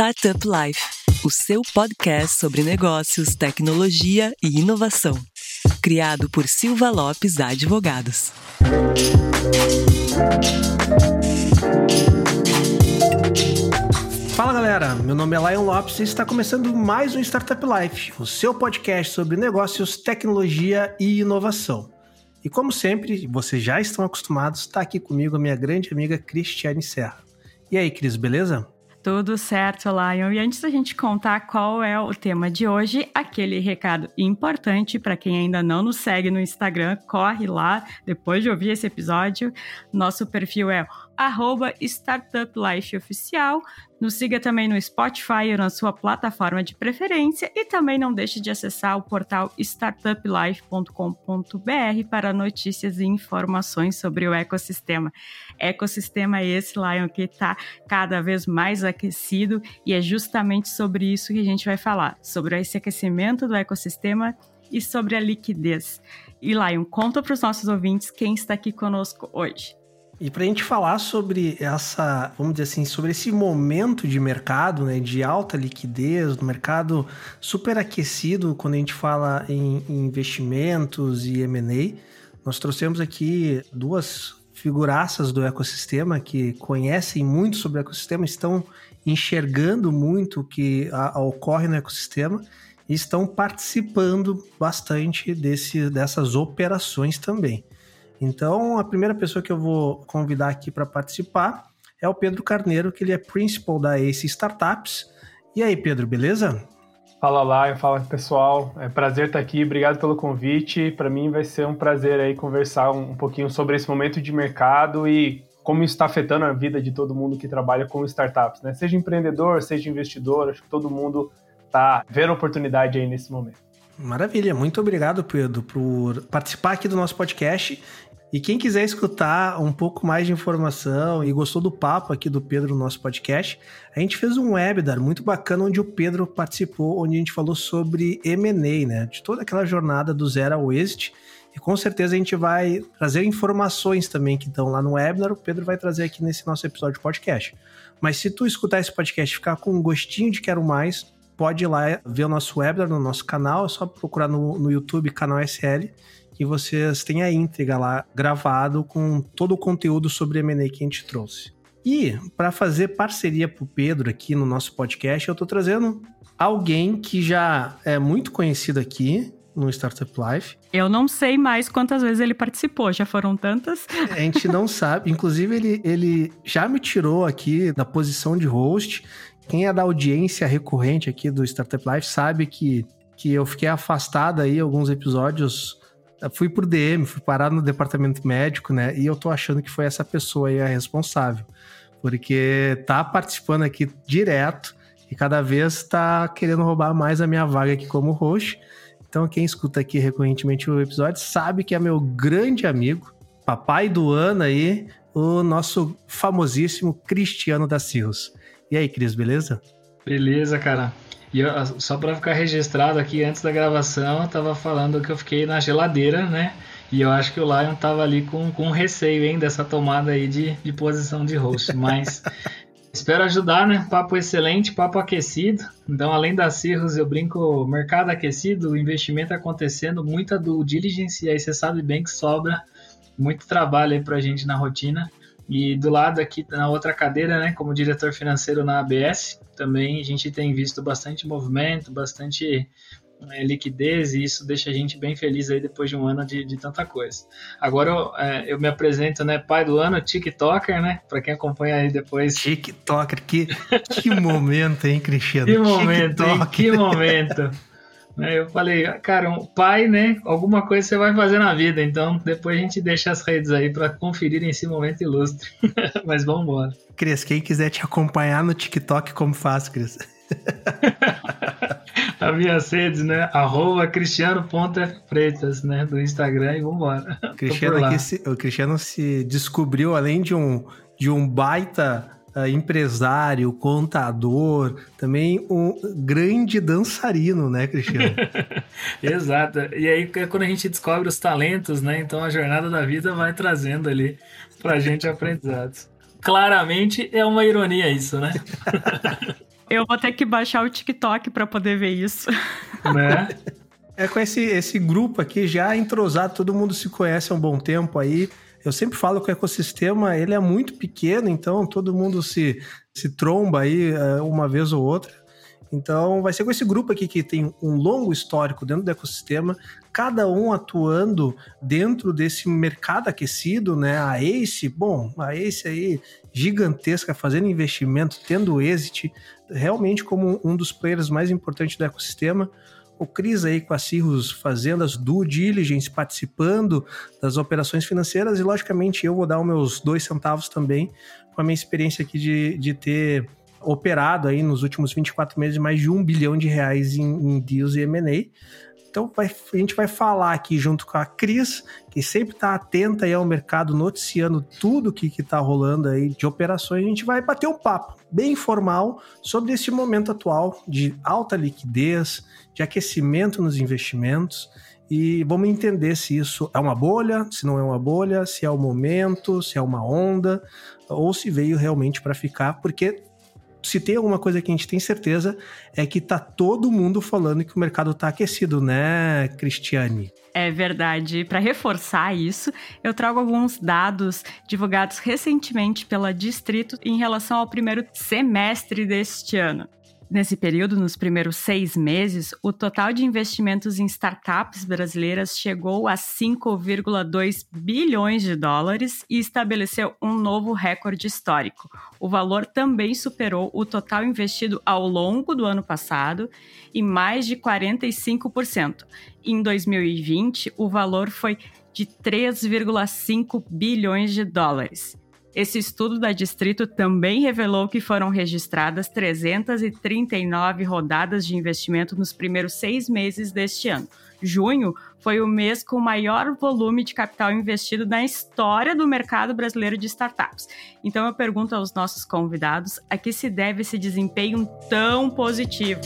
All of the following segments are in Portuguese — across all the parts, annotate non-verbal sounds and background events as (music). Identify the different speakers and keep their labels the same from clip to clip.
Speaker 1: Startup Life, o seu podcast sobre negócios, tecnologia e inovação. Criado por Silva Lopes Advogados.
Speaker 2: Fala galera, meu nome é Lion Lopes e está começando mais um Startup Life, o seu podcast sobre negócios, tecnologia e inovação. E como sempre, vocês já estão acostumados, está aqui comigo a minha grande amiga Cristiane Serra. E aí, Cris, beleza?
Speaker 3: Tudo certo, Lion. E antes da gente contar qual é o tema de hoje, aquele recado importante para quem ainda não nos segue no Instagram, corre lá depois de ouvir esse episódio. Nosso perfil é arroba Startup Life Oficial. Nos siga também no Spotify ou na sua plataforma de preferência e também não deixe de acessar o portal startuplife.com.br para notícias e informações sobre o ecossistema. Ecossistema esse, Lion, que está cada vez mais aquecido e é justamente sobre isso que a gente vai falar, sobre esse aquecimento do ecossistema e sobre a liquidez. E Lion, conta para os nossos ouvintes quem está aqui conosco hoje.
Speaker 2: E para a gente falar sobre essa, vamos dizer assim, sobre esse momento de mercado, né, de alta liquidez, no mercado superaquecido quando a gente fala em, em investimentos e M&A, nós trouxemos aqui duas figuraças do ecossistema que conhecem muito sobre o ecossistema, estão enxergando muito o que a, a ocorre no ecossistema e estão participando bastante desse, dessas operações também. Então, a primeira pessoa que eu vou convidar aqui para participar é o Pedro Carneiro, que ele é principal da Ace Startups. E aí, Pedro, beleza?
Speaker 4: Fala lá, fala pessoal. É prazer estar aqui, obrigado pelo convite. Para mim vai ser um prazer aí conversar um pouquinho sobre esse momento de mercado e como isso está afetando a vida de todo mundo que trabalha com startups, né? Seja empreendedor, seja investidor, acho que todo mundo está vendo oportunidade aí nesse momento.
Speaker 2: Maravilha, muito obrigado, Pedro, por participar aqui do nosso podcast e quem quiser escutar um pouco mais de informação e gostou do papo aqui do Pedro no nosso podcast, a gente fez um webinar muito bacana onde o Pedro participou, onde a gente falou sobre M&A, né? De toda aquela jornada do zero ao êxito. E com certeza a gente vai trazer informações também que estão lá no webinar, o Pedro vai trazer aqui nesse nosso episódio de podcast. Mas se tu escutar esse podcast e ficar com um gostinho de quero mais, pode ir lá ver o nosso webinar no nosso canal, é só procurar no, no YouTube, canal SL, que vocês têm a íntegra lá gravado com todo o conteúdo sobre M&A que a gente trouxe. E para fazer parceria para o Pedro aqui no nosso podcast, eu estou trazendo alguém que já é muito conhecido aqui no Startup Life.
Speaker 3: Eu não sei mais quantas vezes ele participou, já foram tantas.
Speaker 2: A gente não (laughs) sabe. Inclusive, ele, ele já me tirou aqui da posição de host. Quem é da audiência recorrente aqui do Startup Life sabe que, que eu fiquei afastado aí alguns episódios fui por DM, fui parar no departamento médico, né? E eu tô achando que foi essa pessoa aí a responsável. Porque tá participando aqui direto e cada vez tá querendo roubar mais a minha vaga aqui como host. Então, quem escuta aqui recorrentemente o episódio sabe que é meu grande amigo, papai do ano aí, o nosso famosíssimo Cristiano da Silva. E aí, Cris, beleza?
Speaker 5: Beleza, cara. E eu, só para ficar registrado aqui, antes da gravação, eu tava falando que eu fiquei na geladeira, né? E eu acho que o Lion tava ali com, com receio, hein, dessa tomada aí de, de posição de host. Mas (laughs) espero ajudar, né? Papo excelente, papo aquecido. Então, além da Cirrus, eu brinco, mercado aquecido, investimento acontecendo, muita do diligence, e aí você sabe bem que sobra muito trabalho aí pra gente na rotina. E do lado aqui, na outra cadeira, né, como diretor financeiro na ABS, também a gente tem visto bastante movimento, bastante é, liquidez e isso deixa a gente bem feliz aí depois de um ano de, de tanta coisa. Agora eu, é, eu, me apresento, né, pai do ano, TikToker, né, para quem acompanha aí depois.
Speaker 2: TikToker, que, que momento, hein, Cristiano?
Speaker 5: Que momento, hein, que momento. Eu falei, cara, um pai, né? Alguma coisa você vai fazer na vida, então depois a gente deixa as redes aí para conferir esse momento ilustre. (laughs) Mas vamos embora.
Speaker 2: Cris, quem quiser te acompanhar no TikTok, como faz, Cris? (laughs)
Speaker 5: As minhas redes, né? Arroba Cristiano.freitas, né? Do Instagram e vambora. (laughs)
Speaker 2: Cristiano se, o Cristiano se descobriu, além de um, de um baita empresário, contador, também um grande dançarino, né, Cristiano? (laughs)
Speaker 5: Exato. E aí é quando a gente descobre os talentos, né? Então a jornada da vida vai trazendo ali pra gente aprendizados. Claramente é uma ironia isso, né? (laughs)
Speaker 3: Eu vou ter que baixar o TikTok para poder ver isso.
Speaker 2: Né? É com esse, esse grupo aqui já entrosado, todo mundo se conhece há um bom tempo aí. Eu sempre falo que o ecossistema ele é muito pequeno, então todo mundo se, se tromba aí eh, uma vez ou outra. Então vai ser com esse grupo aqui que tem um longo histórico dentro do ecossistema, cada um atuando dentro desse mercado aquecido, né? A Ace, bom, a Ace aí gigantesca, fazendo investimento, tendo exit, realmente como um dos players mais importantes do ecossistema o Cris aí com a Cirrus fazendo as due diligence, participando das operações financeiras e, logicamente, eu vou dar os meus dois centavos também com a minha experiência aqui de, de ter operado aí nos últimos 24 meses mais de um bilhão de reais em, em deals e M&A. Então vai, a gente vai falar aqui junto com a Cris, que sempre está atenta aí ao mercado, noticiando tudo que está rolando aí de operações. A gente vai bater um papo bem informal sobre esse momento atual de alta liquidez, de aquecimento nos investimentos e vamos entender se isso é uma bolha, se não é uma bolha, se é o momento, se é uma onda ou se veio realmente para ficar, porque se tem alguma coisa que a gente tem certeza é que tá todo mundo falando que o mercado tá aquecido, né, Cristiane?
Speaker 3: É verdade. Para reforçar isso, eu trago alguns dados divulgados recentemente pela Distrito em relação ao primeiro semestre deste ano. Nesse período, nos primeiros seis meses, o total de investimentos em startups brasileiras chegou a 5,2 bilhões de dólares e estabeleceu um novo recorde histórico. O valor também superou o total investido ao longo do ano passado em mais de 45%. Em 2020, o valor foi de 3,5 bilhões de dólares. Esse estudo da Distrito também revelou que foram registradas 339 rodadas de investimento nos primeiros seis meses deste ano. Junho foi o mês com o maior volume de capital investido na história do mercado brasileiro de startups. Então eu pergunto aos nossos convidados a que se deve esse desempenho tão positivo.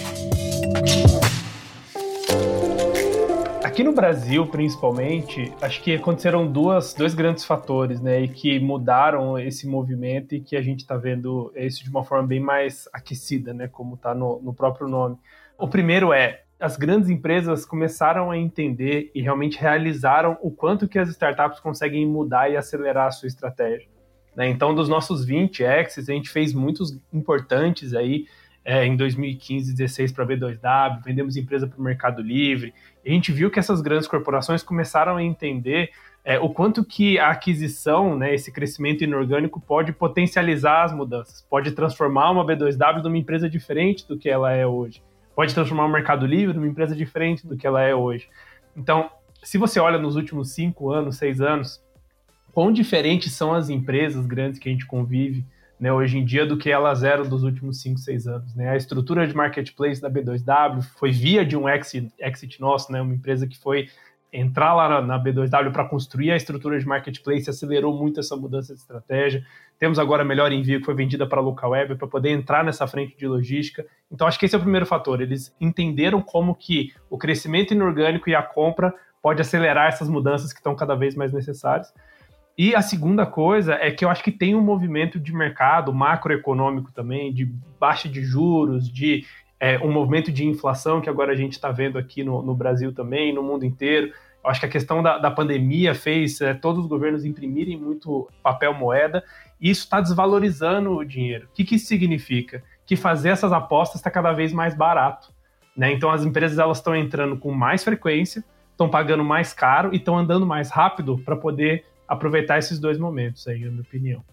Speaker 4: Aqui no Brasil, principalmente, acho que aconteceram duas, dois grandes fatores, né, e que mudaram esse movimento e que a gente está vendo isso de uma forma bem mais aquecida, né, como está no, no próprio nome. O primeiro é as grandes empresas começaram a entender e realmente realizaram o quanto que as startups conseguem mudar e acelerar a sua estratégia. Né? Então, dos nossos 20 exits, a gente fez muitos importantes aí é, em 2015, 16 para B2W, vendemos empresa para o Mercado Livre. A gente viu que essas grandes corporações começaram a entender é, o quanto que a aquisição, né, esse crescimento inorgânico pode potencializar as mudanças, pode transformar uma B2W numa empresa diferente do que ela é hoje, pode transformar o Mercado Livre numa empresa diferente do que ela é hoje. Então, se você olha nos últimos cinco anos, seis anos, quão diferentes são as empresas grandes que a gente convive, né, hoje em dia do que elas eram dos últimos 5, 6 anos. Né? A estrutura de marketplace da B2W foi via de um exit, exit nosso, né, uma empresa que foi entrar lá na, B2W para construir a estrutura de marketplace, acelerou muito essa mudança de estratégia. Temos agora a Melhor Envio, que foi vendida para a Local Web, para poder entrar nessa frente de logística. Então, acho que esse é o primeiro fator. Eles entenderam como que o crescimento inorgânico e a compra pode acelerar essas mudanças que estão cada vez mais necessárias. E a segunda coisa é que eu acho que tem um movimento de mercado macroeconômico também, de baixa de juros, de é, um movimento de inflação que agora a gente está vendo aqui no, no, Brasil também, no mundo inteiro. Eu acho que a questão da, da pandemia fez é, todos os governos imprimirem muito papel moeda e isso está desvalorizando o dinheiro. O que, que isso significa? Que fazer essas apostas está cada vez mais barato. Né? Então as empresas elas estão entrando com mais frequência, estão pagando mais caro e estão andando mais rápido para poder aproveitar esses dois momentos aí, na minha opinião.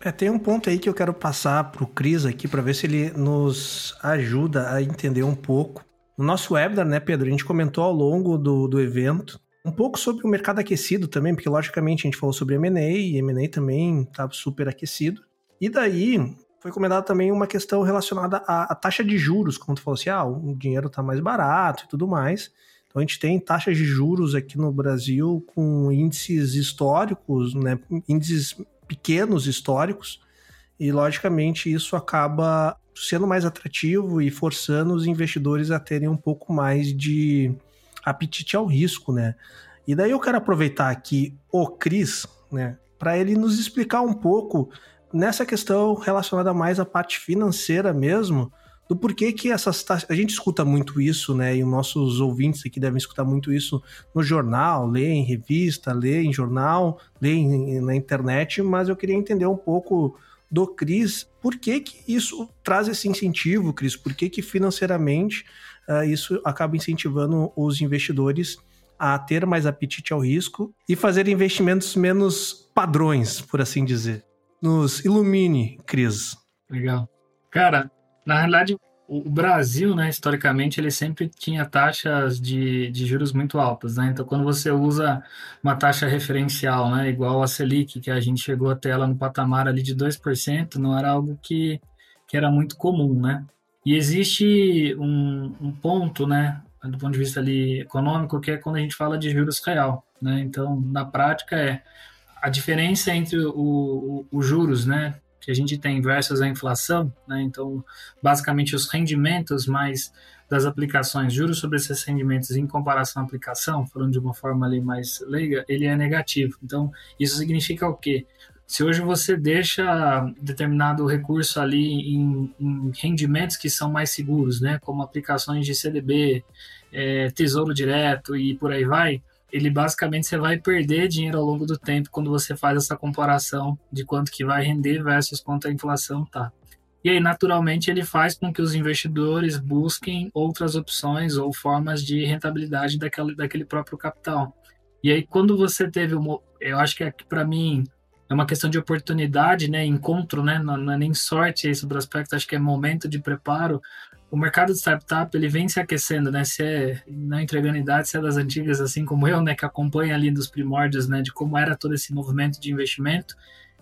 Speaker 2: É, tem um ponto aí que eu quero passar para o Cris aqui para ver se ele nos ajuda a entender um pouco. No nosso webinar, né, Pedro, a gente comentou ao longo do, do evento um pouco sobre o mercado aquecido também, porque logicamente a gente falou sobre M&A e M&A também está super aquecido. E daí foi comentado também uma questão relacionada à, à, taxa de juros, como tu falou assim, ah, o dinheiro está mais barato e tudo mais. Então a gente tem taxas de juros aqui no Brasil com índices históricos, né, índices pequenos históricos, e logicamente isso acaba sendo mais atrativo e forçando os investidores a terem um pouco mais de apetite ao risco, né? E daí eu quero aproveitar aqui o Cris, né, para ele nos explicar um pouco nessa questão relacionada mais à parte financeira mesmo, do porquê que essas taxas. A gente escuta muito isso, né? E os nossos ouvintes aqui devem escutar muito isso no jornal, ler em revista, ler em jornal, ler em, na internet, mas eu queria entender um pouco do Cris, por que, que isso traz esse incentivo, Cris? Por que, que financeiramente uh, isso acaba incentivando os investidores a ter mais apetite ao risco e fazer investimentos menos padrões, por assim dizer? Nos ilumine, Cris.
Speaker 5: Legal. Cara, na realidade, o Brasil, né, historicamente, ele sempre tinha taxas de, de juros muito altas, né? Então, quando você usa uma taxa referencial, né, igual a Selic, que a gente chegou até ela no patamar ali de 2%, não era algo que, que era muito comum, né? E existe um, um ponto, né, do ponto de vista ali econômico, que é quando a gente fala de juros real, né? Então, na prática, é a diferença entre o, os juros, né, que a gente tem versus a inflação, né? Então, basicamente os rendimentos mais das aplicações, juros sobre esses rendimentos em comparação à aplicação, falando de uma forma ali mais leiga, ele é negativo. Então, isso significa o quê? Se hoje você deixa determinado recurso ali em, em rendimentos que são mais seguros, né, como aplicações de CDB, é, Tesouro Direto e por aí vai, ele basicamente você vai perder dinheiro ao longo do tempo quando você faz essa comparação de quanto que vai render versus quanto a inflação tá. E aí, naturalmente, ele faz com que os investidores busquem outras opções ou formas de rentabilidade daquele, daquele próprio capital. E aí, quando você teve uma. Eu acho que aqui, para mim, é uma questão de oportunidade, né? Encontro, né? Não, não é nem sorte aí sobre o aspecto, acho que é momento de preparo o mercado de startup ele vem se aquecendo, né? Se é não entregando idade, se é das antigas, assim como eu, né? Que acompanha ali dos primórdios, né? De como era todo esse movimento de investimento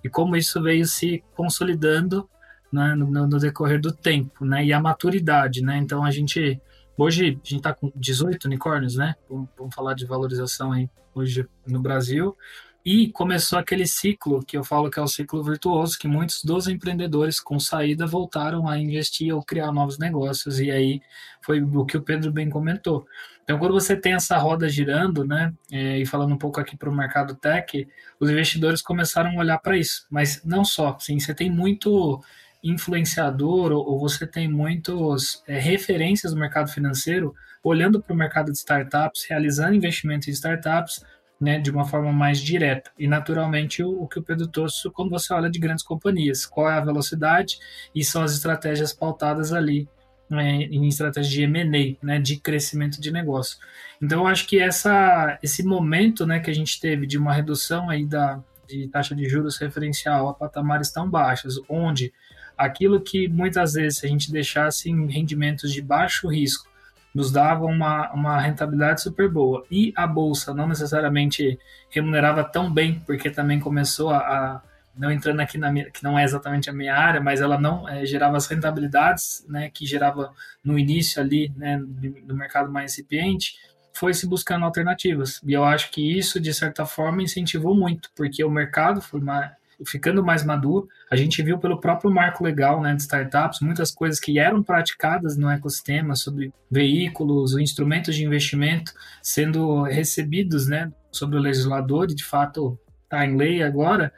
Speaker 5: e como isso veio se consolidando né, no, no, decorrer do tempo, né? E a maturidade, né? Então a gente hoje a gente está com 18 unicórnios, né? Vamos, vamos falar de valorização aí hoje no Brasil. E começou aquele ciclo que eu falo que é o ciclo virtuoso, que muitos dos empreendedores com saída voltaram a investir ou criar novos negócios. E aí foi o que o Pedro bem comentou. Então, quando você tem essa roda girando, né, é, e falando um pouco aqui para o mercado tech, os investidores começaram a olhar para isso. Mas não só, sim, você tem muito influenciador ou, você tem muitos é, referências do mercado financeiro olhando para o mercado de startups, realizando investimentos em startups né, de uma forma mais direta. E, naturalmente, o, o, que o Pedro trouxe quando você olha de grandes companhias, qual é a velocidade e são as estratégias pautadas ali né, em estratégia de M&A, né, de crescimento de negócio. Então, eu acho que essa, esse momento né, que a gente teve de uma redução aí da, de taxa de juros referencial a patamares tão baixos, onde aquilo que muitas vezes a gente deixasse em rendimentos de baixo risco nos dava uma, uma rentabilidade super boa. E a bolsa não necessariamente remunerava tão bem, porque também começou a, a não entrando aqui na minha, que não é exatamente a minha área, mas ela não é, gerava as rentabilidades, né, que gerava no início ali, né, do mercado mais incipiente, foi se buscando alternativas. E eu acho que isso, de certa forma, incentivou muito, porque o mercado foi uma, ficando mais maduro. A gente viu pelo próprio marco legal né, de startups muitas coisas que eram praticadas no ecossistema sobre veículos, instrumentos de investimento sendo recebidos né, sobre o legislador e de fato está em lei agora,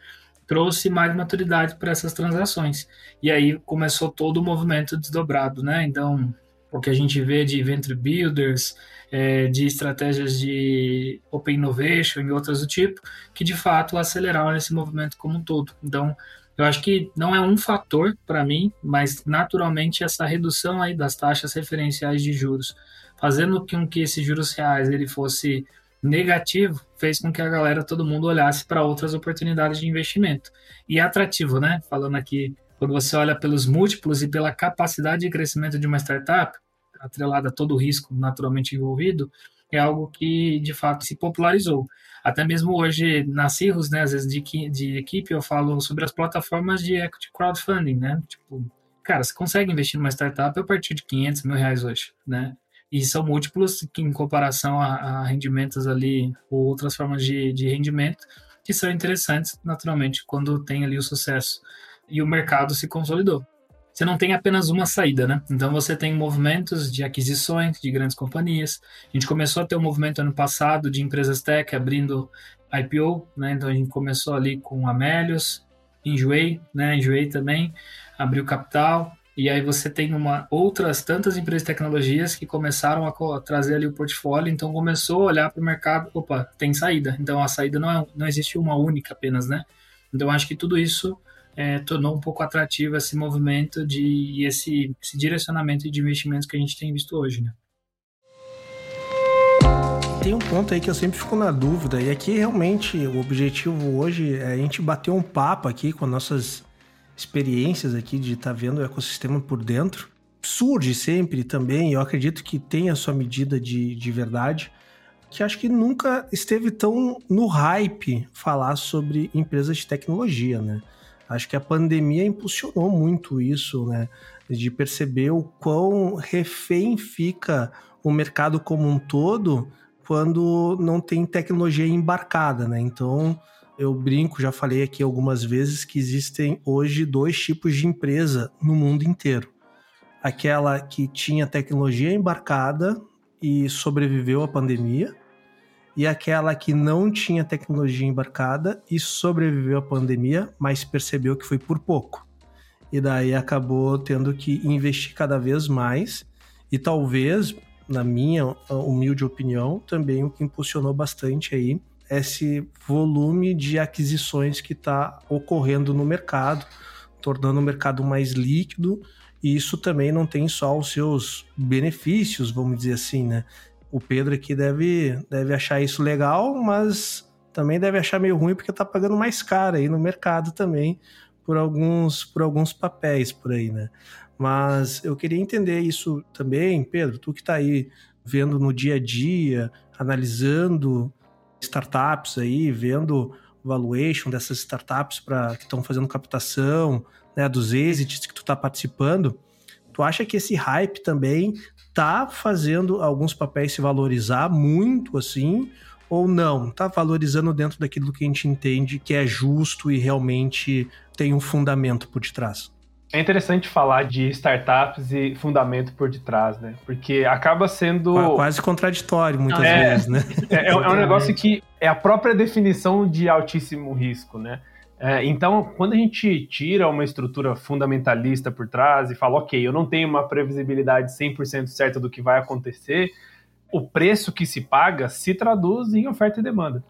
Speaker 5: trouxe mais maturidade para essas transações. E aí começou todo o movimento desdobrado, né? Então, o que a gente vê de venture builders, é, de estratégias de open innovation e outras do tipo, que de fato aceleraram esse movimento como um todo. Então, eu acho que não é um fator para mim, mas naturalmente essa redução aí das taxas referenciais de juros, fazendo com que esses juros reais ele fosse negativo, fez com que a galera, todo mundo olhasse para outras oportunidades de investimento. E é atrativo, né? Falando aqui, quando você olha pelos múltiplos e pela capacidade de crescimento de uma startup, atrelada a todo o risco naturalmente envolvido, é algo que de fato se popularizou. Até mesmo hoje na Cirrus, né, às vezes de, de equipe, eu falo sobre as plataformas de equity crowdfunding, né? Tipo, cara, você consegue investir numa startup a partir de 500 mil reais hoje, né? E são múltiplos em comparação a, a rendimentos ali ou outras formas de, de rendimento que são interessantes, naturalmente, quando tem ali o sucesso. E o mercado se consolidou você não tem apenas uma saída, né? Então você tem movimentos de aquisições de grandes companhias. A gente começou a ter um movimento ano passado de empresas tech abrindo IPO, né? Então a gente começou ali com Amélios, Enjoei, né? Enjoei também abriu capital. E aí você tem uma outras tantas empresas de tecnologias que começaram a trazer ali o portfólio, então começou a olhar para o mercado, opa, tem saída. Então a saída não, é, não existe uma única apenas, né? Então acho que tudo isso é, tornou um pouco atrativo esse movimento de, e esse, esse direcionamento de investimentos que a gente tem visto hoje, né?
Speaker 2: Tem um ponto aí que eu sempre fico na dúvida, e aqui realmente o objetivo hoje é a gente bater um papo aqui com nossas experiências aqui de estar tá vendo o ecossistema por dentro. Surge sempre também, eu acredito que tem a sua medida de, de verdade, que acho que nunca esteve tão no hype falar sobre empresas de tecnologia, né? Acho que a pandemia impulsionou muito isso, né? De perceber o quão refém fica o mercado como um todo quando não tem tecnologia embarcada, né? Então, eu brinco, já falei aqui algumas vezes que existem hoje dois tipos de empresa no mundo inteiro. Aquela que tinha tecnologia embarcada e sobreviveu à pandemia, e aquela que não tinha tecnologia embarcada e sobreviveu à pandemia, mas percebeu que foi por pouco. E daí acabou tendo que investir cada vez mais e talvez na minha humilde opinião, também o que impulsionou bastante aí esse volume de aquisições que está ocorrendo no mercado, tornando o mercado mais líquido. E isso também não tem só os seus benefícios, vamos dizer assim, né? O Pedro aqui deve, deve achar isso legal, mas também deve achar meio ruim porque está pagando mais caro aí no mercado também por alguns, por alguns papéis por aí, né? Mas eu queria entender isso também, Pedro, tu que está aí vendo no dia a dia, analisando startups aí, vendo valuation dessas startups para que estão fazendo captação, né, dos exits que tu está participando. Tu acha que esse hype também tá fazendo alguns papéis se valorizar muito assim, ou não? Tá valorizando dentro daquilo que a gente entende que é justo e realmente tem um fundamento por detrás?
Speaker 4: É interessante falar de startups e fundamento por detrás, né? Porque acaba sendo.
Speaker 2: Quase contraditório, muitas é, vezes, né?
Speaker 4: É, é, um negócio que é a própria definição de altíssimo risco, né? É, então, quando a gente tira uma estrutura fundamentalista por trás e fala, ok, eu não tenho uma previsibilidade 100% certa do que vai acontecer, o preço que se paga se traduz em oferta e demanda.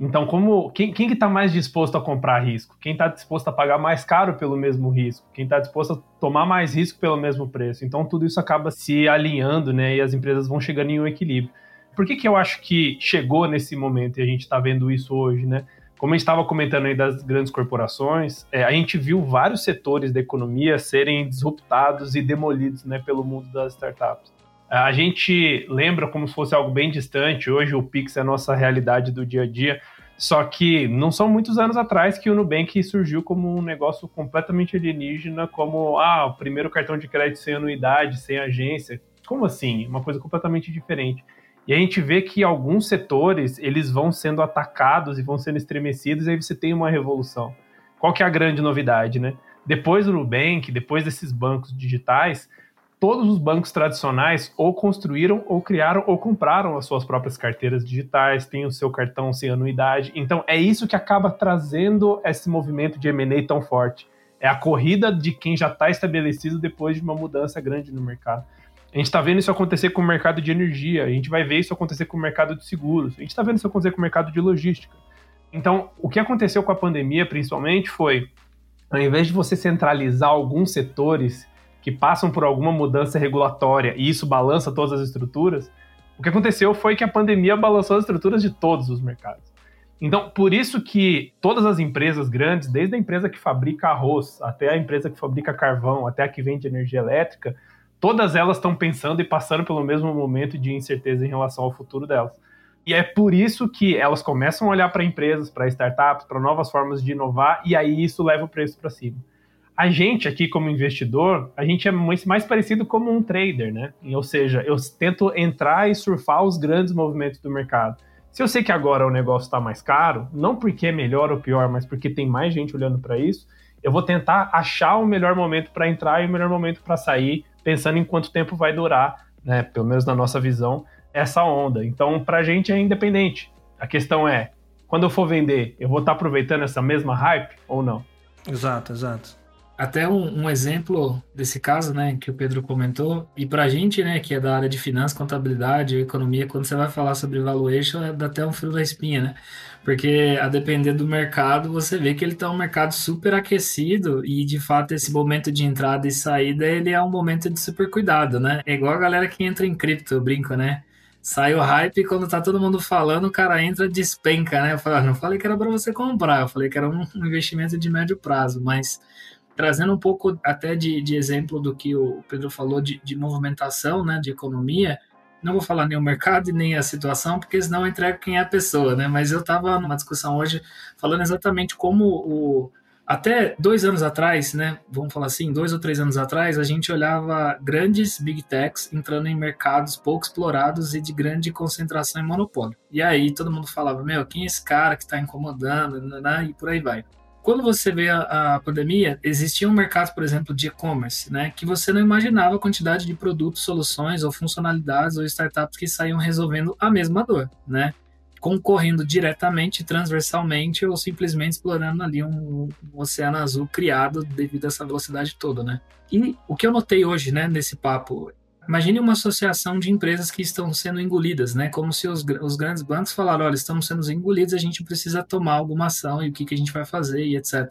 Speaker 4: Então, como quem, quem que está mais disposto a comprar risco? Quem está disposto a pagar mais caro pelo mesmo risco? Quem está disposto a tomar mais risco pelo mesmo preço? Então, tudo isso acaba se alinhando, né? E as empresas vão chegando em um equilíbrio. Por que, que eu acho que chegou nesse momento e a gente está vendo isso hoje, né? Como a gente estava comentando aí das grandes corporações, é, a gente viu vários setores da economia serem disruptados e demolidos né, pelo mundo das startups. A gente lembra como se fosse algo bem distante, hoje o Pix é a nossa realidade do dia a dia, só que não são muitos anos atrás que o Nubank surgiu como um negócio completamente alienígena, como ah, o primeiro cartão de crédito sem anuidade, sem agência. Como assim? Uma coisa completamente diferente. E a gente vê que alguns setores eles vão sendo atacados e vão sendo estremecidos, e aí você tem uma revolução. Qual que é a grande novidade, né? Depois do Nubank, depois desses bancos digitais, todos os bancos tradicionais ou construíram, ou criaram, ou compraram as suas próprias carteiras digitais, têm o seu cartão sem anuidade. Então é isso que acaba trazendo esse movimento de M&A tão forte. É a corrida de quem já está estabelecido depois de uma mudança grande no mercado. A gente está vendo isso acontecer com o mercado de energia, a gente vai ver isso acontecer com o mercado de seguros, a gente está vendo isso acontecer com o mercado de logística. Então, o que aconteceu com a pandemia, principalmente, foi, ao invés de você centralizar alguns setores que passam por alguma mudança regulatória e isso balança todas as estruturas, o que aconteceu foi que a pandemia balançou as estruturas de todos os mercados. Então, por isso que todas as empresas grandes, desde a empresa que fabrica arroz, até a empresa que fabrica carvão, até a que vende energia elétrica, todas elas estão pensando e passando pelo mesmo momento de incerteza em relação ao futuro delas. E é por isso que elas começam a olhar para empresas, para startups, para novas formas de inovar, e aí isso leva o preço para cima a gente aqui como investidor, a gente é mais parecido como um trader, né? Ou seja, eu tento entrar e surfar os grandes movimentos do mercado. Se eu sei que agora o negócio está mais caro, não porque é melhor ou pior, mas porque tem mais gente olhando para isso, eu vou tentar achar o melhor momento para entrar e o melhor momento para sair, pensando em quanto tempo vai durar, né? Pelo menos na nossa visão, essa onda. Então, para a gente é independente. A questão é, quando eu for vender, eu vou estar tá aproveitando essa mesma hype ou não?
Speaker 2: Exato, exato.
Speaker 5: Até um, um, exemplo desse caso, né, que o Pedro comentou, e para a gente, né, que é da área de finanças, contabilidade, economia, quando você vai falar sobre valuation, é, dá até um frio da espinha, né? Porque a depender do mercado, você vê que ele está um mercado super aquecido e, de fato, esse momento de entrada e saída, ele é um momento de super cuidado, né? É igual a galera que entra em cripto, eu brinco, né? Sai o hype quando tá todo mundo falando, o cara entra despenca, né? Eu falei, ah, não falei que era para você comprar, eu falei que era um (laughs) investimento de médio prazo, mas trazendo um pouco até de, de exemplo do que o Pedro falou de, de, movimentação, né, de economia, não vou falar nem o mercado e nem a situação, porque senão eu entrego quem é a pessoa, né? Mas eu estava numa discussão hoje falando exatamente como o, até dois anos atrás, né, vamos falar assim, dois ou três anos atrás, a gente olhava grandes big techs entrando em mercados pouco explorados e de grande concentração em monopólio. E aí todo mundo falava, meu, quem é esse cara que está incomodando, né, e por aí vai. Quando você vê a, a pandemia, existia um mercado, por exemplo, de e-commerce, né, que você não imaginava a quantidade de produtos, soluções ou funcionalidades ou startups que saíam resolvendo a mesma dor, né? concorrendo diretamente, transversalmente ou simplesmente explorando ali um, um, oceano azul criado devido a essa velocidade toda, né? E o que eu notei hoje, né, nesse papo, imagine uma associação de empresas que estão sendo engolidas, né? Como se os, os grandes bancos falaram, olha, estamos sendo engolidos, a gente precisa tomar alguma ação e o que, que a gente vai fazer e etc.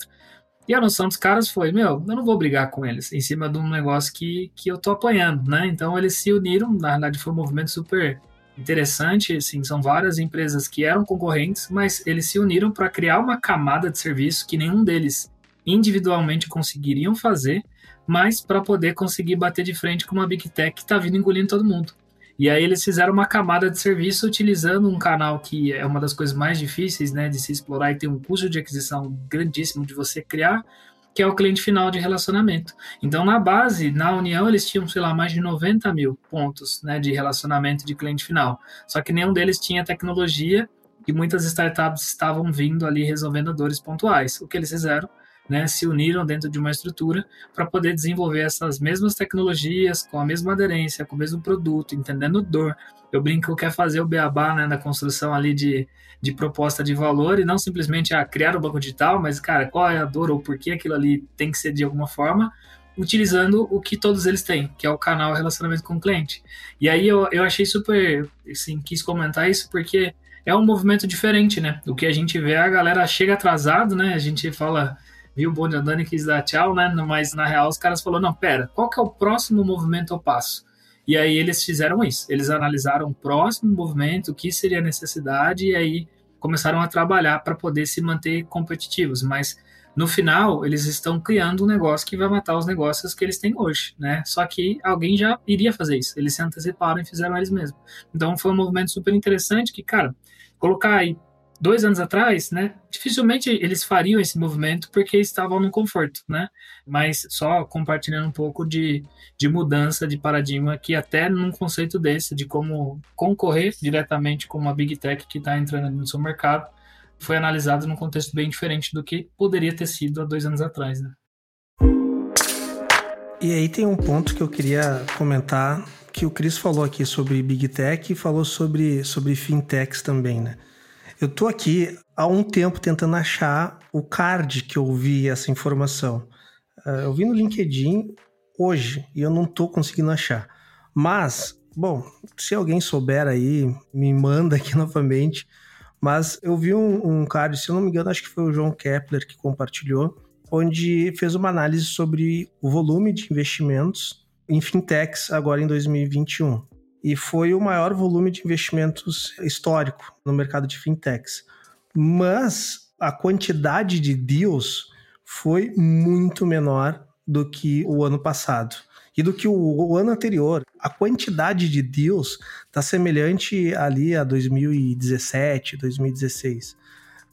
Speaker 5: E a noção dos caras foi, meu, eu não vou brigar com eles em cima de um negócio que, que eu tô apanhando, né? Então eles se uniram, na verdade foi um movimento super interessante, assim, são várias empresas que eram concorrentes, mas eles se uniram para criar uma camada de serviço que nenhum deles individualmente conseguiriam fazer, mas para poder conseguir bater de frente com uma Big Tech que está vindo engolindo todo mundo. E aí eles fizeram uma camada de serviço utilizando um canal que é uma das coisas mais difíceis né, de se explorar e tem um custo de aquisição grandíssimo de você criar, que é o cliente final de relacionamento. Então, na base, na União, eles tinham, sei lá, mais de 90 mil pontos né, de relacionamento de cliente final. Só que nenhum deles tinha tecnologia e muitas startups estavam vindo ali resolvendo dores pontuais. O que eles fizeram? Né, se uniram dentro de uma estrutura para poder desenvolver essas mesmas tecnologias com a mesma aderência, com o mesmo produto, entendendo dor. Eu brinco que é fazer o beabá né, na construção ali de de proposta de valor e não simplesmente a ah, criar um banco digital, mas, cara, qual é a dor ou por que aquilo ali tem que ser de alguma forma, utilizando o que todos eles têm, que é o canal relacionamento com o cliente. E aí eu, eu achei super, assim, quis comentar isso porque é um movimento diferente, né? O que a gente vê, a galera chega atrasado, né? A gente fala, viu o bonde andando e quis dar tchau, né? Mas na real os caras falaram, não, pera, qual que é o próximo movimento eu passo? E aí eles fizeram isso. Eles analisaram o próximo movimento, o que seria a necessidade, e aí começaram a trabalhar para poder se manter competitivos. Mas no final, eles estão criando um negócio que vai matar os negócios que eles têm hoje, né? Só que alguém já iria fazer isso. Eles se anteciparam e fizeram eles mesmos. Então foi um movimento super interessante que, cara, colocar aí dois anos atrás, né, dificilmente eles fariam esse movimento porque estavam no conforto, né? Mas só compartilhando um pouco de, de mudança de paradigma que até num conceito desse, de como concorrer diretamente com uma Big Tech que está entrando no seu mercado, foi analisado num contexto bem diferente do que poderia ter sido há dois anos atrás, né?
Speaker 2: E aí tem um ponto que eu queria comentar que o Cris falou aqui sobre Big Tech e falou sobre, sobre fintechs também, né? Eu tô aqui há um tempo tentando achar o card que eu vi essa informação. Uh, eu vi no LinkedIn hoje e eu não tô conseguindo achar. Mas, bom, se alguém souber aí, me manda aqui (laughs) novamente. Mas eu vi um, um card, se eu não me engano, acho que foi o João Kepler que compartilhou, onde fez uma análise sobre o volume de investimentos em fintechs agora em 2021 e foi o maior volume de investimentos histórico no mercado de fintechs. Mas a quantidade de deals foi muito menor do que o ano passado e do que o, o ano anterior. A quantidade de deals está semelhante ali a 2017, 2016.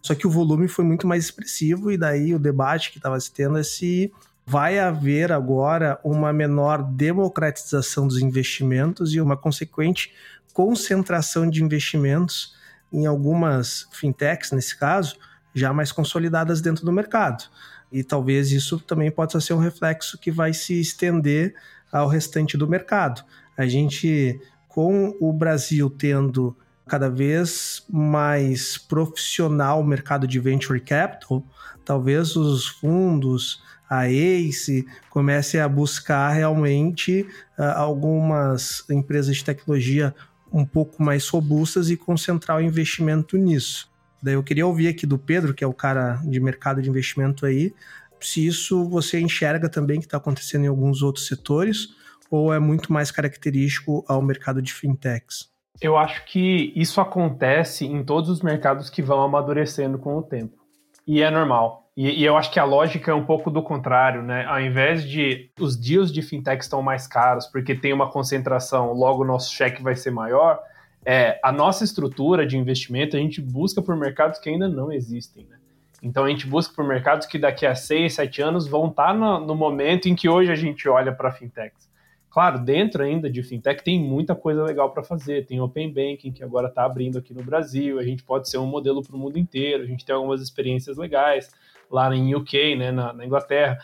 Speaker 2: Só que o volume foi muito mais expressivo e daí o debate que estava se tendo é se vai haver agora uma menor democratização dos investimentos e uma consequente concentração de investimentos em algumas fintechs, nesse caso, já mais consolidadas dentro do mercado. E talvez isso também possa ser um reflexo que vai se estender ao restante do mercado. A gente, com o Brasil tendo cada vez mais profissional o mercado de venture capital, talvez os fundos, a Ace, comece a buscar realmente uh, algumas empresas de tecnologia um pouco mais robustas e concentrar o investimento nisso. Daí eu queria ouvir aqui do Pedro, que é o cara de mercado de investimento aí, se isso você enxerga também que está acontecendo em alguns outros setores ou é muito mais característico ao mercado de fintechs?
Speaker 4: Eu acho que isso acontece em todos os mercados que vão amadurecendo com o tempo. E é normal. E, e, eu acho que a lógica é um pouco do contrário, né? Ao invés de os deals de fintech estão mais caros porque tem uma concentração, logo o nosso cheque vai ser maior, é, a nossa estrutura de investimento a gente busca por mercados que ainda não existem, né? Então a gente busca por mercados que daqui a seis, sete anos vão estar no, no momento em que hoje a gente olha para fintechs. Claro, dentro ainda de fintech tem muita coisa legal para fazer. Tem Open Banking, que agora está abrindo aqui no Brasil. A gente pode ser um modelo para o mundo inteiro. A gente tem algumas experiências legais lá em UK, né, na, na Inglaterra.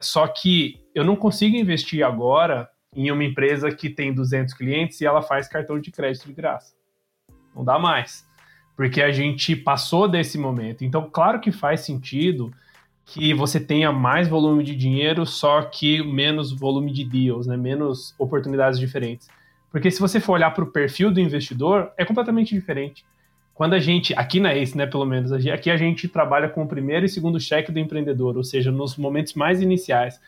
Speaker 4: Só que eu não consigo investir agora em uma empresa que tem 200 clientes e ela faz cartão de crédito de graça. Não dá mais. Porque a gente passou desse momento. Então, claro que faz sentido que você tenha mais volume de dinheiro, só que menos volume de deals, né? menos oportunidades diferentes. Porque se você for olhar para o perfil do investidor, é completamente diferente. Quando a gente, aqui na ACE, né, pelo menos, aqui a gente trabalha com o primeiro e segundo cheque do empreendedor, ou seja, nos momentos mais iniciais.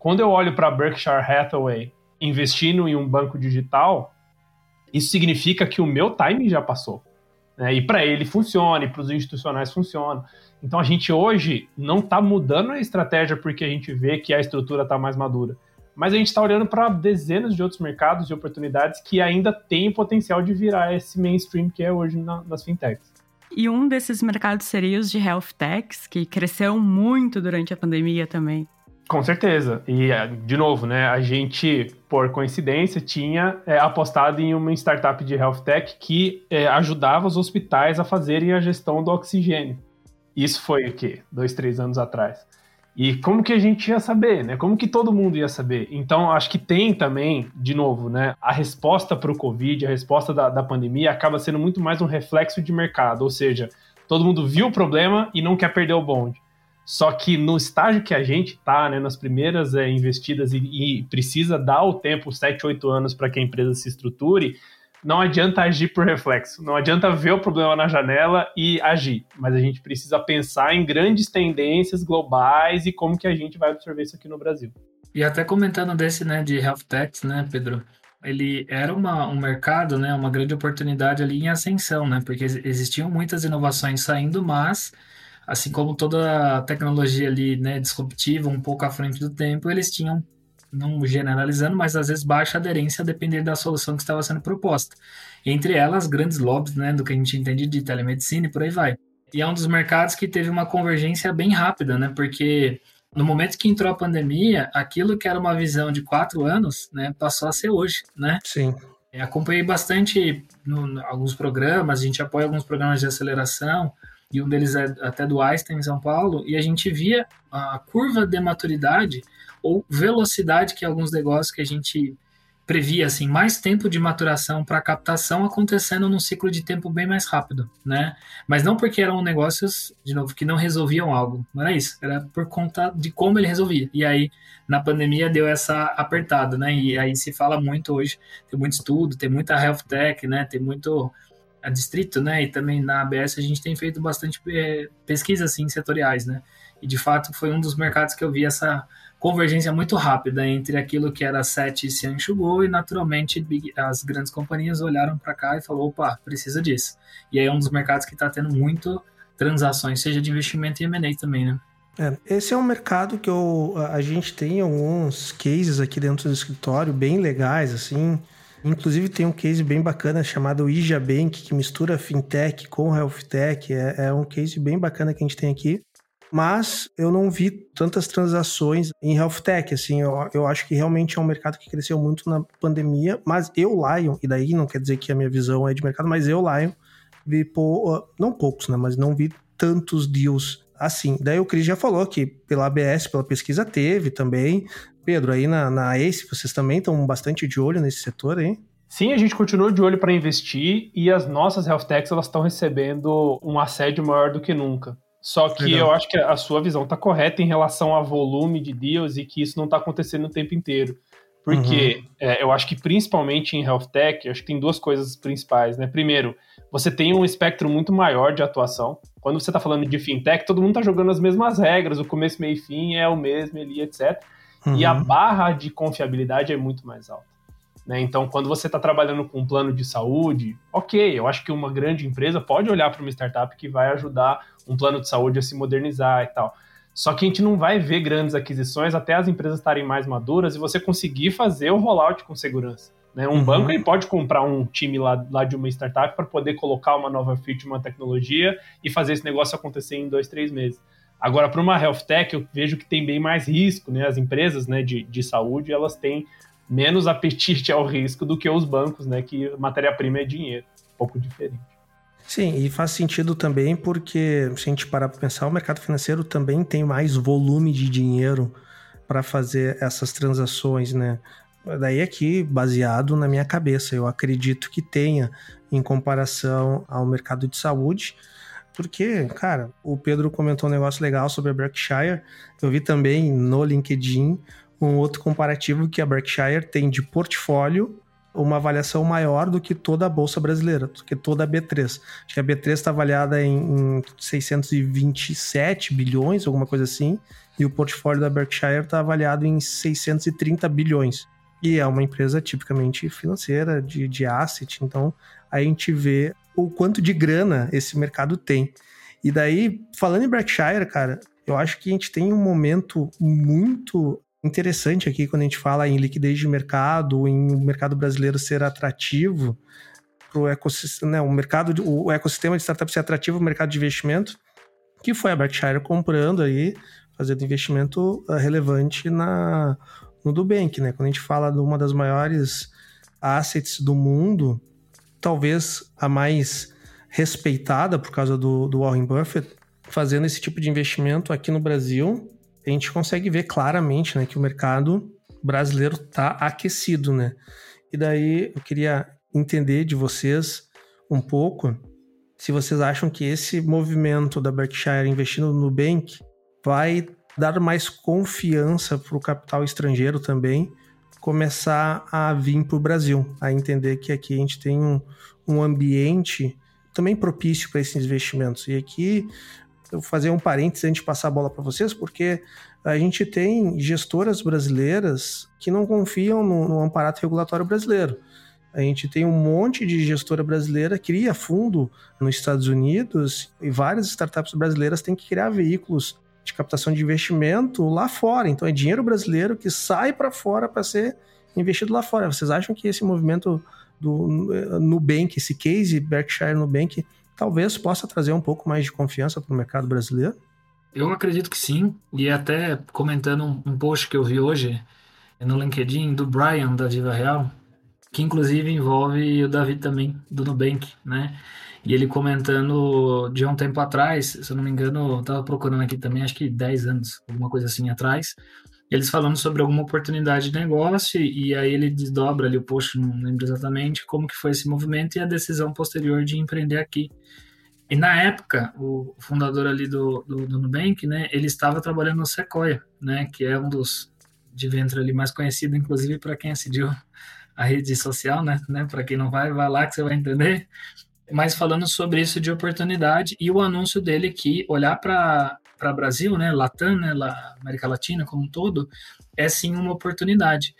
Speaker 4: Quando eu olho para Berkshire Hathaway investindo em um banco digital, isso significa que o meu time já passou. Né? E para ele funciona, e para os institucionais funciona. Então a gente hoje não está mudando a estratégia porque a gente vê que a estrutura está mais madura. Mas a gente está olhando para dezenas de outros mercados e oportunidades que ainda têm potencial de virar esse mainstream que é hoje na, nas fintechs.
Speaker 3: E um desses mercados seria os de health techs, que cresceram muito durante a pandemia também.
Speaker 4: Com certeza. E, é, de novo, né, a gente, por coincidência, tinha é, apostado em uma startup de health tech que é, ajudava os hospitais a fazerem a gestão do oxigênio. Isso foi o quê? Dois, três anos atrás. E como que a gente ia saber, né? Como que todo mundo ia saber? Então, acho que tem também, de novo, né? A resposta para o Covid, a resposta da, da pandemia acaba sendo muito mais um reflexo de mercado. Ou seja, todo mundo viu o problema e não quer perder o bonde. Só que no estágio que a gente está, né, nas primeiras é, investidas e, e, precisa dar o tempo, 7, 8 anos, para que a empresa se estruture, não adianta agir por reflexo, não adianta ver o problema na janela e agir, mas a gente precisa pensar em grandes tendências globais e como que a gente vai absorver isso aqui no Brasil.
Speaker 5: E até comentando desse, né, de health techs, né, Pedro, ele era uma, um mercado, né, uma grande oportunidade ali em ascensão, né, porque existiam muitas inovações saindo, mas assim como toda tecnologia ali, né, disruptiva, um pouco à frente do tempo, eles tinham não generalizando, mas às vezes baixa aderência a depender da solução que estava sendo proposta. Entre elas, grandes lobbies, né, do que a gente entende de telemedicina e por aí vai. E é um dos mercados que teve uma convergência bem rápida, né, porque no momento que entrou a pandemia, aquilo que era uma visão de quatro anos, né, passou a ser hoje, né?
Speaker 2: Sim.
Speaker 5: É, acompanhei bastante no, no, alguns programas, a gente apoia alguns programas de aceleração, e um deles é até do Einstein em São Paulo, e a gente via a curva de maturidade ou velocidade que alguns negócios que a gente previa assim mais tempo de maturação para captação acontecendo num ciclo de tempo bem mais rápido, né? Mas não porque eram negócios de novo que não resolviam algo, não era isso, era por conta de como ele resolvia. E aí na pandemia deu essa apertada, né? E aí se fala muito hoje, tem muito estudo, tem muita health tech, né? Tem muito a distrito, né? E também na ABS a gente tem feito bastante é, pesquisa assim setoriais, né? E de fato foi um dos mercados que eu vi essa convergência muito rápida entre aquilo que era SET e se enxugou e naturalmente as grandes companhias olharam para cá e falou, opa, precisa disso. E aí é um dos mercados que está tendo muito transações, seja de investimento e M&A também, né?
Speaker 2: É, esse é um mercado que eu, a gente tem alguns cases aqui dentro do escritório bem legais, assim. Inclusive tem um case bem bacana chamado Ija Bank, que mistura fintech com health tech. É, é um case bem bacana que a gente tem aqui mas eu não vi tantas transações em health tech, assim, eu, eu acho que realmente é um mercado que cresceu muito na pandemia, mas eu, Lion, e daí não quer dizer que a minha visão é de mercado, mas eu, Lion, vi, pou, não poucos, né, mas não vi tantos deals assim. Daí o Cris já falou que pela ABS, pela pesquisa, teve também. Pedro, aí na, na ACE, vocês também estão bastante de olho nesse setor aí?
Speaker 4: Sim, a gente continua de olho para investir e as nossas health techs elas estão recebendo um assédio maior do que nunca. Só que Legal. eu acho que a sua visão está correta em relação a volume de deals e que isso não está acontecendo o tempo inteiro. Porque uhum. é, eu acho que principalmente em health tech, acho que tem duas coisas principais, né? Primeiro, você tem um espectro muito maior de atuação. Quando você está falando de fintech, todo mundo está jogando as mesmas regras, o começo, meio e fim é o mesmo ali, etc. Uhum. E a uhum. barra de confiabilidade é muito mais alta. Né? Então, quando você está trabalhando com um plano de saúde, ok, eu acho que uma grande empresa pode olhar para uma startup que vai ajudar um plano de saúde a se modernizar e tal. Só que a gente não vai ver grandes aquisições até as empresas estarem mais maduras e você conseguir fazer o rollout com segurança. Né? Um uhum. banco ele pode comprar um time lá, lá de uma startup para poder colocar uma nova feature, uma tecnologia e fazer esse negócio acontecer em dois, três meses. Agora, para uma health tech, eu vejo que tem bem mais risco, né? As empresas né, de, de saúde, elas têm menos (laughs) apetite ao risco do que os bancos, né? Que matéria-prima é dinheiro. Um pouco diferente.
Speaker 2: Sim, e faz sentido também porque, se a gente parar para pensar, o mercado financeiro também tem mais volume de dinheiro para fazer essas transações, né? Daí aqui, baseado na minha cabeça, eu acredito que tenha em comparação ao mercado de saúde, porque, cara, o Pedro comentou um negócio legal sobre a Berkshire, eu vi também no LinkedIn um outro comparativo que a Berkshire tem de portfólio uma avaliação maior do que toda a bolsa brasileira, do que toda a B3. Acho que a B3 está avaliada em, em 627 bilhões, alguma coisa assim, e o portfólio da Berkshire está avaliado em 630 bilhões. E é uma empresa tipicamente financeira, de, de asset, então a gente vê o quanto de grana esse mercado tem. E daí, falando em Berkshire, cara, eu acho que a gente tem um momento muito interessante aqui quando a gente fala em liquidez de mercado, em o mercado brasileiro ser atrativo para o ecossistema, né, o mercado, o ecossistema de startup ser atrativo o mercado de investimento, que foi a Berkshire comprando aí, fazendo investimento uh, relevante na no Nubank, né? Quando a gente fala de uma das maiores assets do mundo, talvez a mais respeitada por causa do, do Warren Buffett, fazendo esse tipo de investimento aqui no Brasil, a gente consegue ver claramente né, que o mercado brasileiro está aquecido, né? E daí eu queria entender de vocês um pouco se vocês acham que esse movimento da Berkshire investindo no Nubank vai dar mais confiança para o capital estrangeiro também começar a vir para o Brasil, a entender que aqui a gente tem um, um ambiente também propício para esses investimentos. E aqui vou fazer um parênteses antes de passar a bola para vocês, porque a gente tem gestoras brasileiras que não confiam no, no amparato regulatório brasileiro. A gente tem um monte de gestora brasileira que cria fundo nos Estados Unidos e várias startups brasileiras têm que criar veículos de captação de investimento lá fora. Então é dinheiro brasileiro que sai para fora para ser investido lá fora. Vocês acham que esse movimento do Nubank, esse case Berkshire Nubank, talvez possa trazer um pouco mais de confiança para o mercado brasileiro?
Speaker 5: Eu acredito que sim, e até comentando um, post que eu vi hoje no LinkedIn do Brian da Viva Real, que inclusive envolve o David também, do Nubank, né? E ele comentando de um tempo atrás, se eu não me engano, eu tava procurando aqui também, acho que 10 anos, alguma coisa assim atrás, eles falando sobre alguma oportunidade de negócio, e aí ele desdobra ali o post, não lembro exatamente como que foi esse movimento e a decisão posterior de empreender aqui. E na época, o fundador ali do, do, do Nubank, né, ele estava trabalhando no Sequoia, né, que é um dos de venture ali mais conhecido, inclusive para quem assistiu a rede social, né, né para quem não vai, vai lá que você vai entender. Mas falando sobre isso de oportunidade e o anúncio dele que olhar para para Brasil, né, Latam, né, América Latina como um todo, é sim uma oportunidade.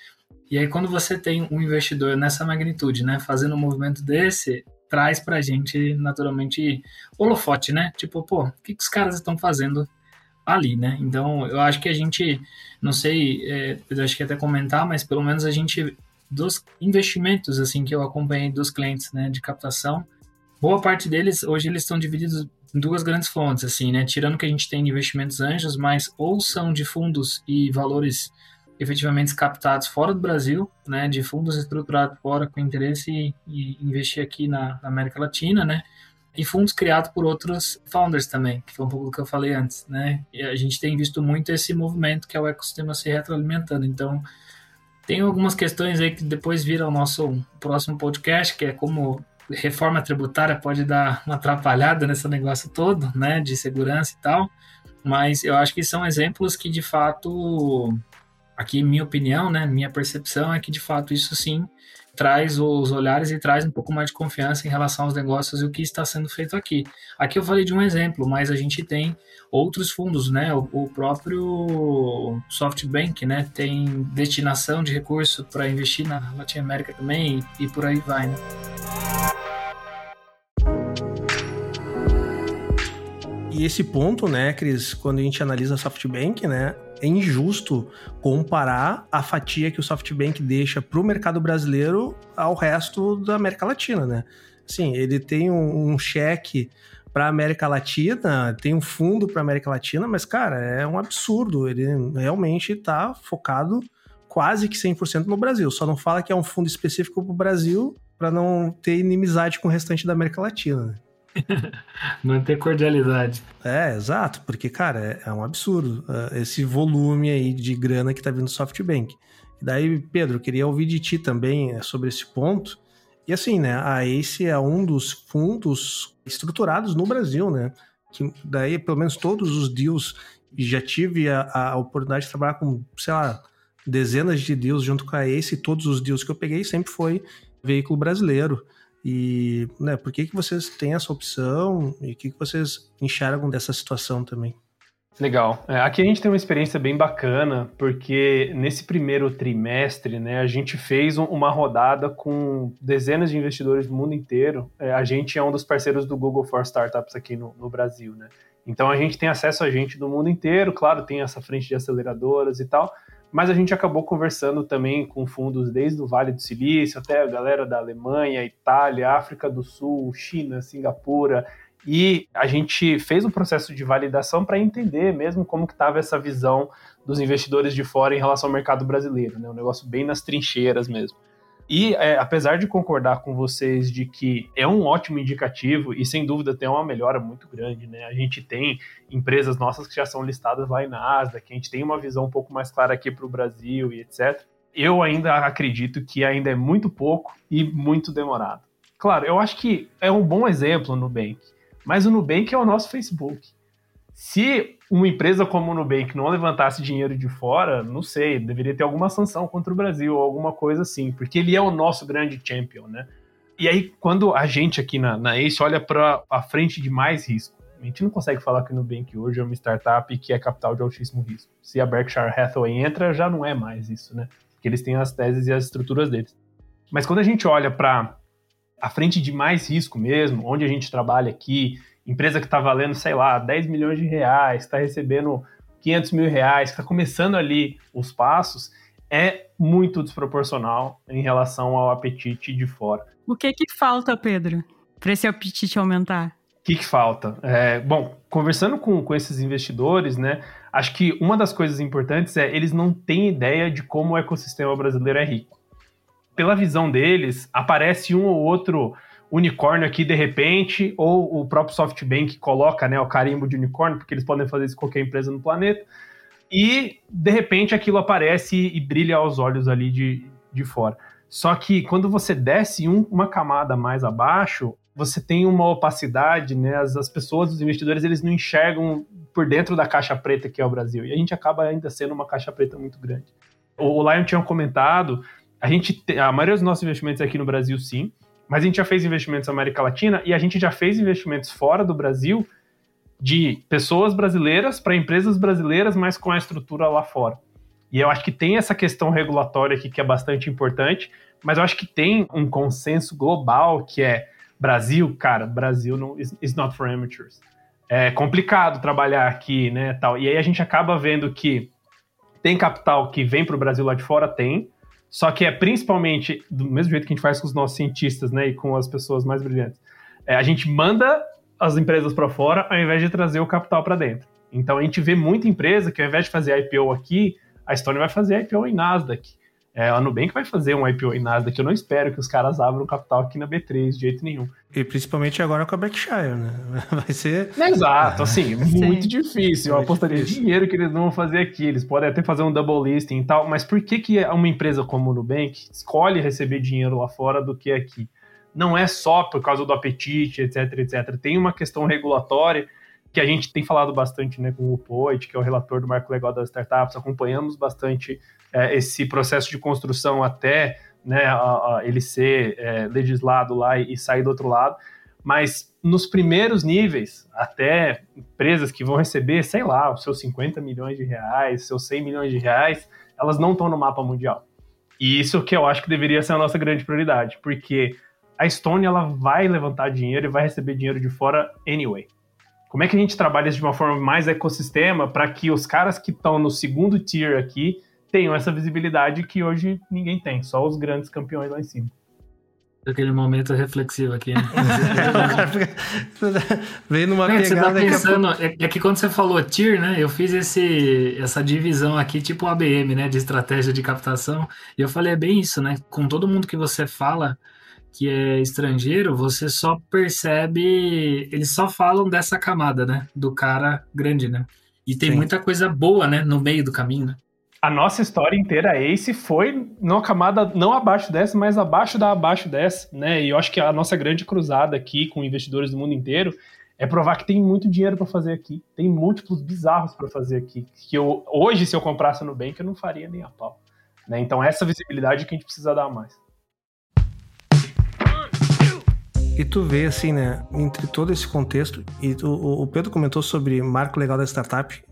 Speaker 5: E aí quando você tem um investidor nessa magnitude, né, fazendo um movimento desse, traz para a gente naturalmente holofote, né? Tipo, pô, o que, que os caras estão fazendo ali, né? Então, eu acho que a gente, não sei, é, eu acho que até comentar, mas pelo menos a gente dos investimentos assim que eu acompanhei dos clientes, né, de captação, boa parte deles hoje eles estão divididos duas grandes fontes, assim, né? Tirando que a gente tem investimentos anjos, mas ou são de fundos e valores efetivamente captados fora do Brasil, né? De fundos estruturados fora com interesse em investir aqui na, na, América Latina, né? E fundos criados por outros founders também, que foi um pouco do que eu falei antes, né? E a gente tem visto muito esse movimento que é o ecossistema se retroalimentando. Então, tem algumas questões aí que depois viram o nosso próximo podcast, que é como reforma tributária pode dar uma atrapalhada nesse negócio todo, né, de segurança e tal, mas eu acho que são exemplos que de fato, aqui minha opinião, né, minha percepção é que de fato isso sim traz os olhares e traz um pouco mais de confiança em relação aos negócios e o que está sendo feito aqui. Aqui eu falei de um exemplo, mas a gente tem outros fundos, né? O, o próprio SoftBank, né, tem destinação de recurso para investir na Latin América também e, e por aí vai, né?
Speaker 2: E esse ponto, né, Cris, quando a gente analisa a SoftBank, né, é injusto comparar a fatia que o SoftBank deixa para o mercado brasileiro ao resto da América Latina, né? Sim, ele tem um, um cheque para América Latina, tem um fundo para América Latina, mas cara, é um absurdo. Ele realmente está focado quase que 100% no Brasil. Só não fala que é um fundo específico para o Brasil para não ter inimizade com o restante da América Latina. Né? (laughs)
Speaker 5: Manter cordialidade.
Speaker 2: É, exato, porque, cara, é, é um absurdo uh, esse volume aí de grana que tá vindo do SoftBank. Daí, Pedro, queria ouvir de ti também é, sobre esse ponto. E assim, né, a Ace é um dos fundos estruturados no Brasil, né? Que daí, pelo menos todos os deals, já tive a, a oportunidade de trabalhar com, sei lá, dezenas de deals junto com a Ace, e todos os deals que eu peguei sempre foi veículo brasileiro. E né, por que, que vocês têm essa opção e o que, que vocês enxergam dessa situação também?
Speaker 4: Legal. É, aqui a gente tem uma experiência bem bacana, porque nesse primeiro trimestre, né, a gente fez um, uma rodada com dezenas de investidores do mundo inteiro. É, a gente é um dos parceiros do Google for Startups aqui no, no Brasil, né? Então a gente tem acesso a gente do mundo inteiro, claro, tem essa frente de aceleradoras e tal, mas a gente acabou conversando também com fundos desde o Vale do Silício até a galera da Alemanha, Itália, África do Sul, China, Singapura, e a gente fez um processo de validação para entender mesmo como que estava essa visão dos investidores de fora em relação ao mercado brasileiro, né? Um negócio bem nas trincheiras mesmo. E é, apesar de concordar com vocês de que é um ótimo indicativo e sem dúvida tem uma melhora muito grande, né? A gente tem empresas nossas que já são listadas lá em Nasdaq, a gente tem uma visão um pouco mais clara aqui para o Brasil e etc. Eu ainda acredito que ainda é muito pouco e muito demorado. Claro, eu acho que é um bom exemplo no Nubank, mas o Nubank é o nosso Facebook. Se uma empresa como o Nubank não levantasse dinheiro de fora, não sei, deveria ter alguma sanção contra o Brasil ou alguma coisa assim, porque ele é o nosso grande champion, né? E aí, quando a gente aqui na, na Ace olha para a frente de mais risco, a gente não consegue falar que o Nubank hoje é uma startup que é capital de altíssimo risco. Se a Berkshire Hathaway entra, já não é mais isso, né? Porque eles têm as teses e as estruturas deles. Mas quando a gente olha para a frente de mais risco mesmo, onde a gente trabalha aqui, empresa que está valendo, sei lá, 10 milhões de reais, está recebendo 500 mil reais, está começando ali os passos, é muito desproporcional em relação ao apetite de fora.
Speaker 3: O que que falta, Pedro, para esse apetite aumentar?
Speaker 4: O que, que falta? É, bom, conversando com, com esses investidores, né, acho que uma das coisas importantes é eles não têm ideia de como o ecossistema brasileiro é rico. Pela visão deles, aparece um ou outro unicórnio aqui de repente, ou o próprio SoftBank coloca né, o carimbo de unicórnio, porque eles podem fazer isso com qualquer empresa no planeta, e de repente aquilo aparece e brilha aos olhos ali de, de fora. Só que quando você desce um, uma camada mais abaixo, você tem uma opacidade, né? As, as, pessoas, os investidores, eles não enxergam por dentro da caixa preta que é o Brasil. E a gente acaba ainda sendo uma caixa preta muito grande. O, o Lion tinha comentado, a gente, a maioria dos nossos investimentos é aqui no Brasil, sim. Mas a gente já fez investimentos na América Latina e a gente já fez investimentos fora do Brasil de pessoas brasileiras para empresas brasileiras, mas com a estrutura lá fora. E eu acho que tem essa questão regulatória aqui que é bastante importante, mas eu acho que tem um consenso global que é Brasil, cara, Brasil não is not for amateurs. É complicado trabalhar aqui, né, tal. E aí a gente acaba vendo que tem capital que vem para o Brasil lá de fora, tem, só que é principalmente do mesmo jeito que a gente faz com os nossos cientistas, né, e com as pessoas mais brilhantes. É, a gente manda as empresas para fora ao invés de trazer o capital para dentro. Então a gente vê muita empresa que ao invés de fazer IPO aqui, a Stone vai fazer IPO em Nasdaq. É, a Nubank vai fazer um IPO em Nasdaq. Eu não espero que os caras abram capital aqui na B3 de jeito nenhum.
Speaker 2: E principalmente agora com a Berkshire, né? (laughs) Vai ser.
Speaker 4: Exato, assim, (laughs) muito difícil. Eu apostaria difícil. dinheiro que eles não vão fazer aqui. Eles podem até fazer um double listing e tal, mas por que, que uma empresa como o Nubank escolhe receber dinheiro lá fora do que aqui? não é só por causa do apetite, etc, etc. Tem uma questão regulatória que a gente tem falado bastante né, com o Poit, que é o relator do marco legal das startups, acompanhamos bastante é, esse processo de construção até né, a, a ele ser é, legislado lá e, e sair do outro lado. Mas nos primeiros níveis, até empresas que vão receber, sei lá, os seus 50 milhões de reais, seus 100 milhões de reais, elas não estão no mapa mundial. E isso que eu acho que deveria ser a nossa grande prioridade, porque a Estônia ela vai levantar dinheiro e vai receber dinheiro de fora anyway. Como é que a gente trabalha isso de uma forma mais ecossistema para que os caras que estão no segundo tier aqui tenham essa visibilidade que hoje ninguém tem, só os grandes campeões lá em cima.
Speaker 5: Aquele momento reflexivo aqui, né? (laughs)
Speaker 2: Vem numa
Speaker 5: é,
Speaker 2: pegada...
Speaker 5: Você tá pensando, é, é, que quando você falou tier, né? Eu fiz esse, essa divisão aqui, tipo ABM, né? De estratégia de captação. E eu falei, é bem isso, né? Com todo mundo que você fala que é estrangeiro, você só percebe... Eles só falam dessa camada, né? Do cara grande, né? E tem Sim. muita coisa boa, né? No meio do caminho, né?
Speaker 4: A nossa história inteira Ace foi numa camada não abaixo dessa, mas abaixo da abaixo dessa, né? E eu acho que a nossa grande cruzada aqui com investidores do mundo inteiro é provar que tem muito dinheiro para fazer aqui, tem múltiplos bizarros para fazer aqui, que eu hoje se eu comprasse no Bank eu não faria nem a pau, né? Então essa visibilidade que a gente precisa dar mais.
Speaker 2: E tu vê assim, né, entre todo esse contexto, e tu, o Pedro comentou sobre marco legal da startup,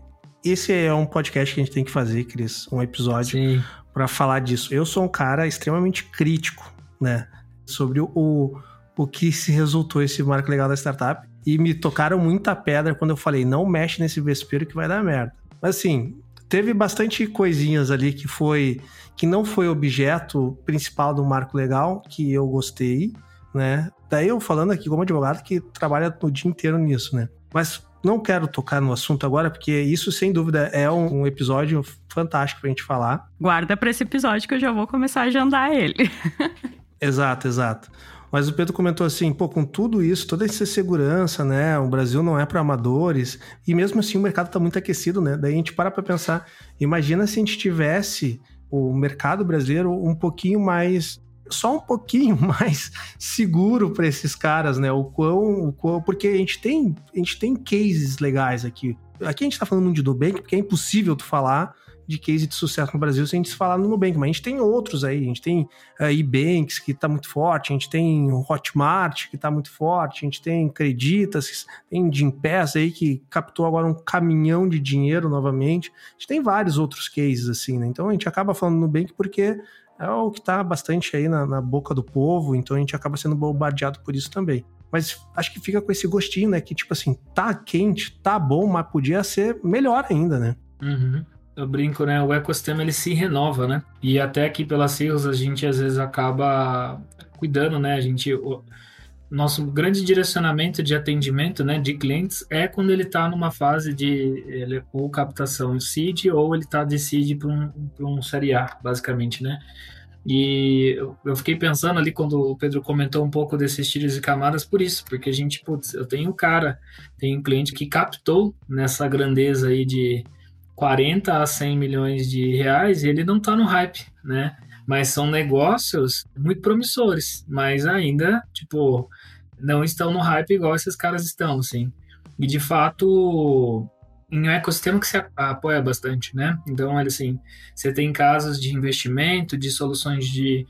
Speaker 2: esse é um podcast que a gente tem que fazer, Cris, um episódio para falar disso. Eu sou um cara extremamente crítico, né, sobre o, o que se resultou esse marco legal da startup e me tocaram muita pedra quando eu falei não mexe nesse vespeiro que vai dar merda. Mas assim, teve bastante coisinhas ali que foi que não foi objeto principal do marco legal que eu gostei, né? Daí eu falando aqui como advogado que trabalha o dia inteiro nisso, né? Mas não quero tocar no assunto agora, porque isso, sem dúvida, é um, um episódio fantástico pra gente falar.
Speaker 3: Guarda para esse episódio que eu já vou começar a agendar ele. (laughs)
Speaker 2: exato, exato. Mas o Pedro comentou assim, pô, com tudo isso, toda essa segurança, né? O Brasil não é para amadores, e mesmo assim o mercado está muito aquecido, né? Daí a gente para para pensar, imagina se a gente tivesse o mercado brasileiro um pouquinho mais só um pouquinho (laughs) mais seguro para esses caras, né? O quão, o quão, porque a gente tem, a gente tem cases legais aqui. Aqui a gente tá falando de Nubank, porque é impossível tu falar de case de sucesso no Brasil se a gente falar no Nubank, mas a gente tem outros aí, a gente tem uh, Ebanks que está muito forte, a gente tem Hotmart que está muito forte, a gente tem Creditas, tem Gimpass aí que captou agora um caminhão de dinheiro novamente, a gente tem vários outros cases assim, né? Então a gente acaba falando no Nubank porque é o que está bastante aí na, na, boca do povo, então a gente acaba sendo bombardeado por isso também. Mas acho que fica com esse gostinho, né? Que tipo assim, tá quente, tá bom, mas podia ser melhor ainda, né?
Speaker 5: Uhum. Eu brinco, né? O ecossistema ele se renova, né? E até aqui pelas Cirros a gente às vezes acaba cuidando, né? A gente nosso grande direcionamento de atendimento né, de clientes é quando ele está numa fase de ele, ou captação seed ou ele está de seed para um, um série A, basicamente, né? E eu fiquei pensando ali quando o Pedro comentou um pouco desses tiros e camadas por isso, porque a gente, putz, eu tenho um cara, tenho um cliente que captou nessa grandeza aí de 40 a 100 milhões de reais e ele não está no hype, né? Mas são negócios muito promissores, mas ainda, tipo, não estão no hype igual esses caras estão, assim. E de fato, em um ecossistema que se apoia bastante, né? Então, assim, você tem casos de investimento, de soluções de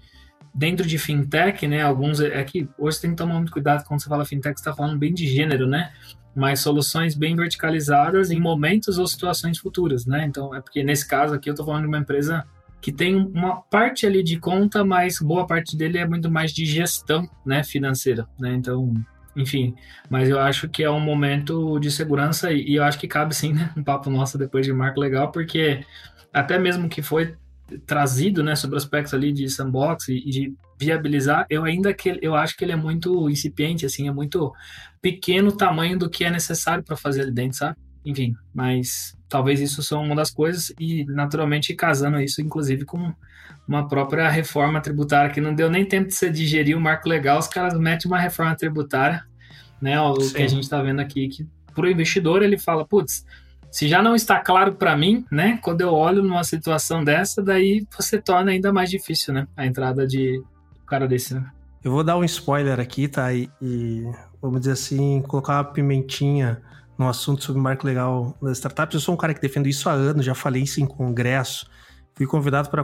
Speaker 5: dentro de fintech, né? Alguns é que hoje tem que tomar muito cuidado quando você fala fintech, está falando bem de gênero, né? Mas soluções bem verticalizadas em momentos ou situações futuras, né? Então, é porque nesse caso aqui eu estou falando de uma empresa que tem uma parte ali de conta, mas boa parte dele é muito mais de gestão, né, financeira, né? Então, enfim, mas eu acho que é um momento de segurança e, e eu acho que cabe sim, né, um papo nosso depois de marco legal, porque até mesmo que foi trazido, né, sobre aspectos ali de sandbox e, e de viabilizar, eu ainda que eu acho que ele é muito incipiente, assim, é muito pequeno o tamanho do que é necessário para fazer ali dentro, sabe? Enfim, mas talvez isso são uma das coisas e naturalmente casando isso inclusive com uma própria reforma tributária que não deu nem tempo de você digerir o marco legal, os caras metem uma reforma tributária, né? O Sim. que a gente está vendo aqui que para o investidor ele fala, putz, se já não está claro para mim, né? Quando eu olho numa situação dessa, daí você torna ainda mais difícil, né? A entrada de um cara desse, né?
Speaker 2: Eu vou dar um spoiler aqui, tá? E, e vamos dizer assim, colocar uma pimentinha no assunto sobre marco legal das startups. Eu sou um cara que defendo isso há anos, já falei isso em congresso. Fui convidado para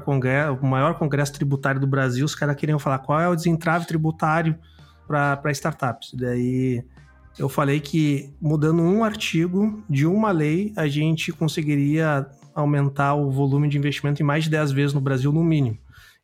Speaker 2: o maior congresso tributário do Brasil. Os caras queriam falar qual é o desentrave tributário para startups. Daí eu falei que mudando um artigo de uma lei, a gente conseguiria aumentar o volume de investimento em mais de 10 vezes no Brasil, no mínimo.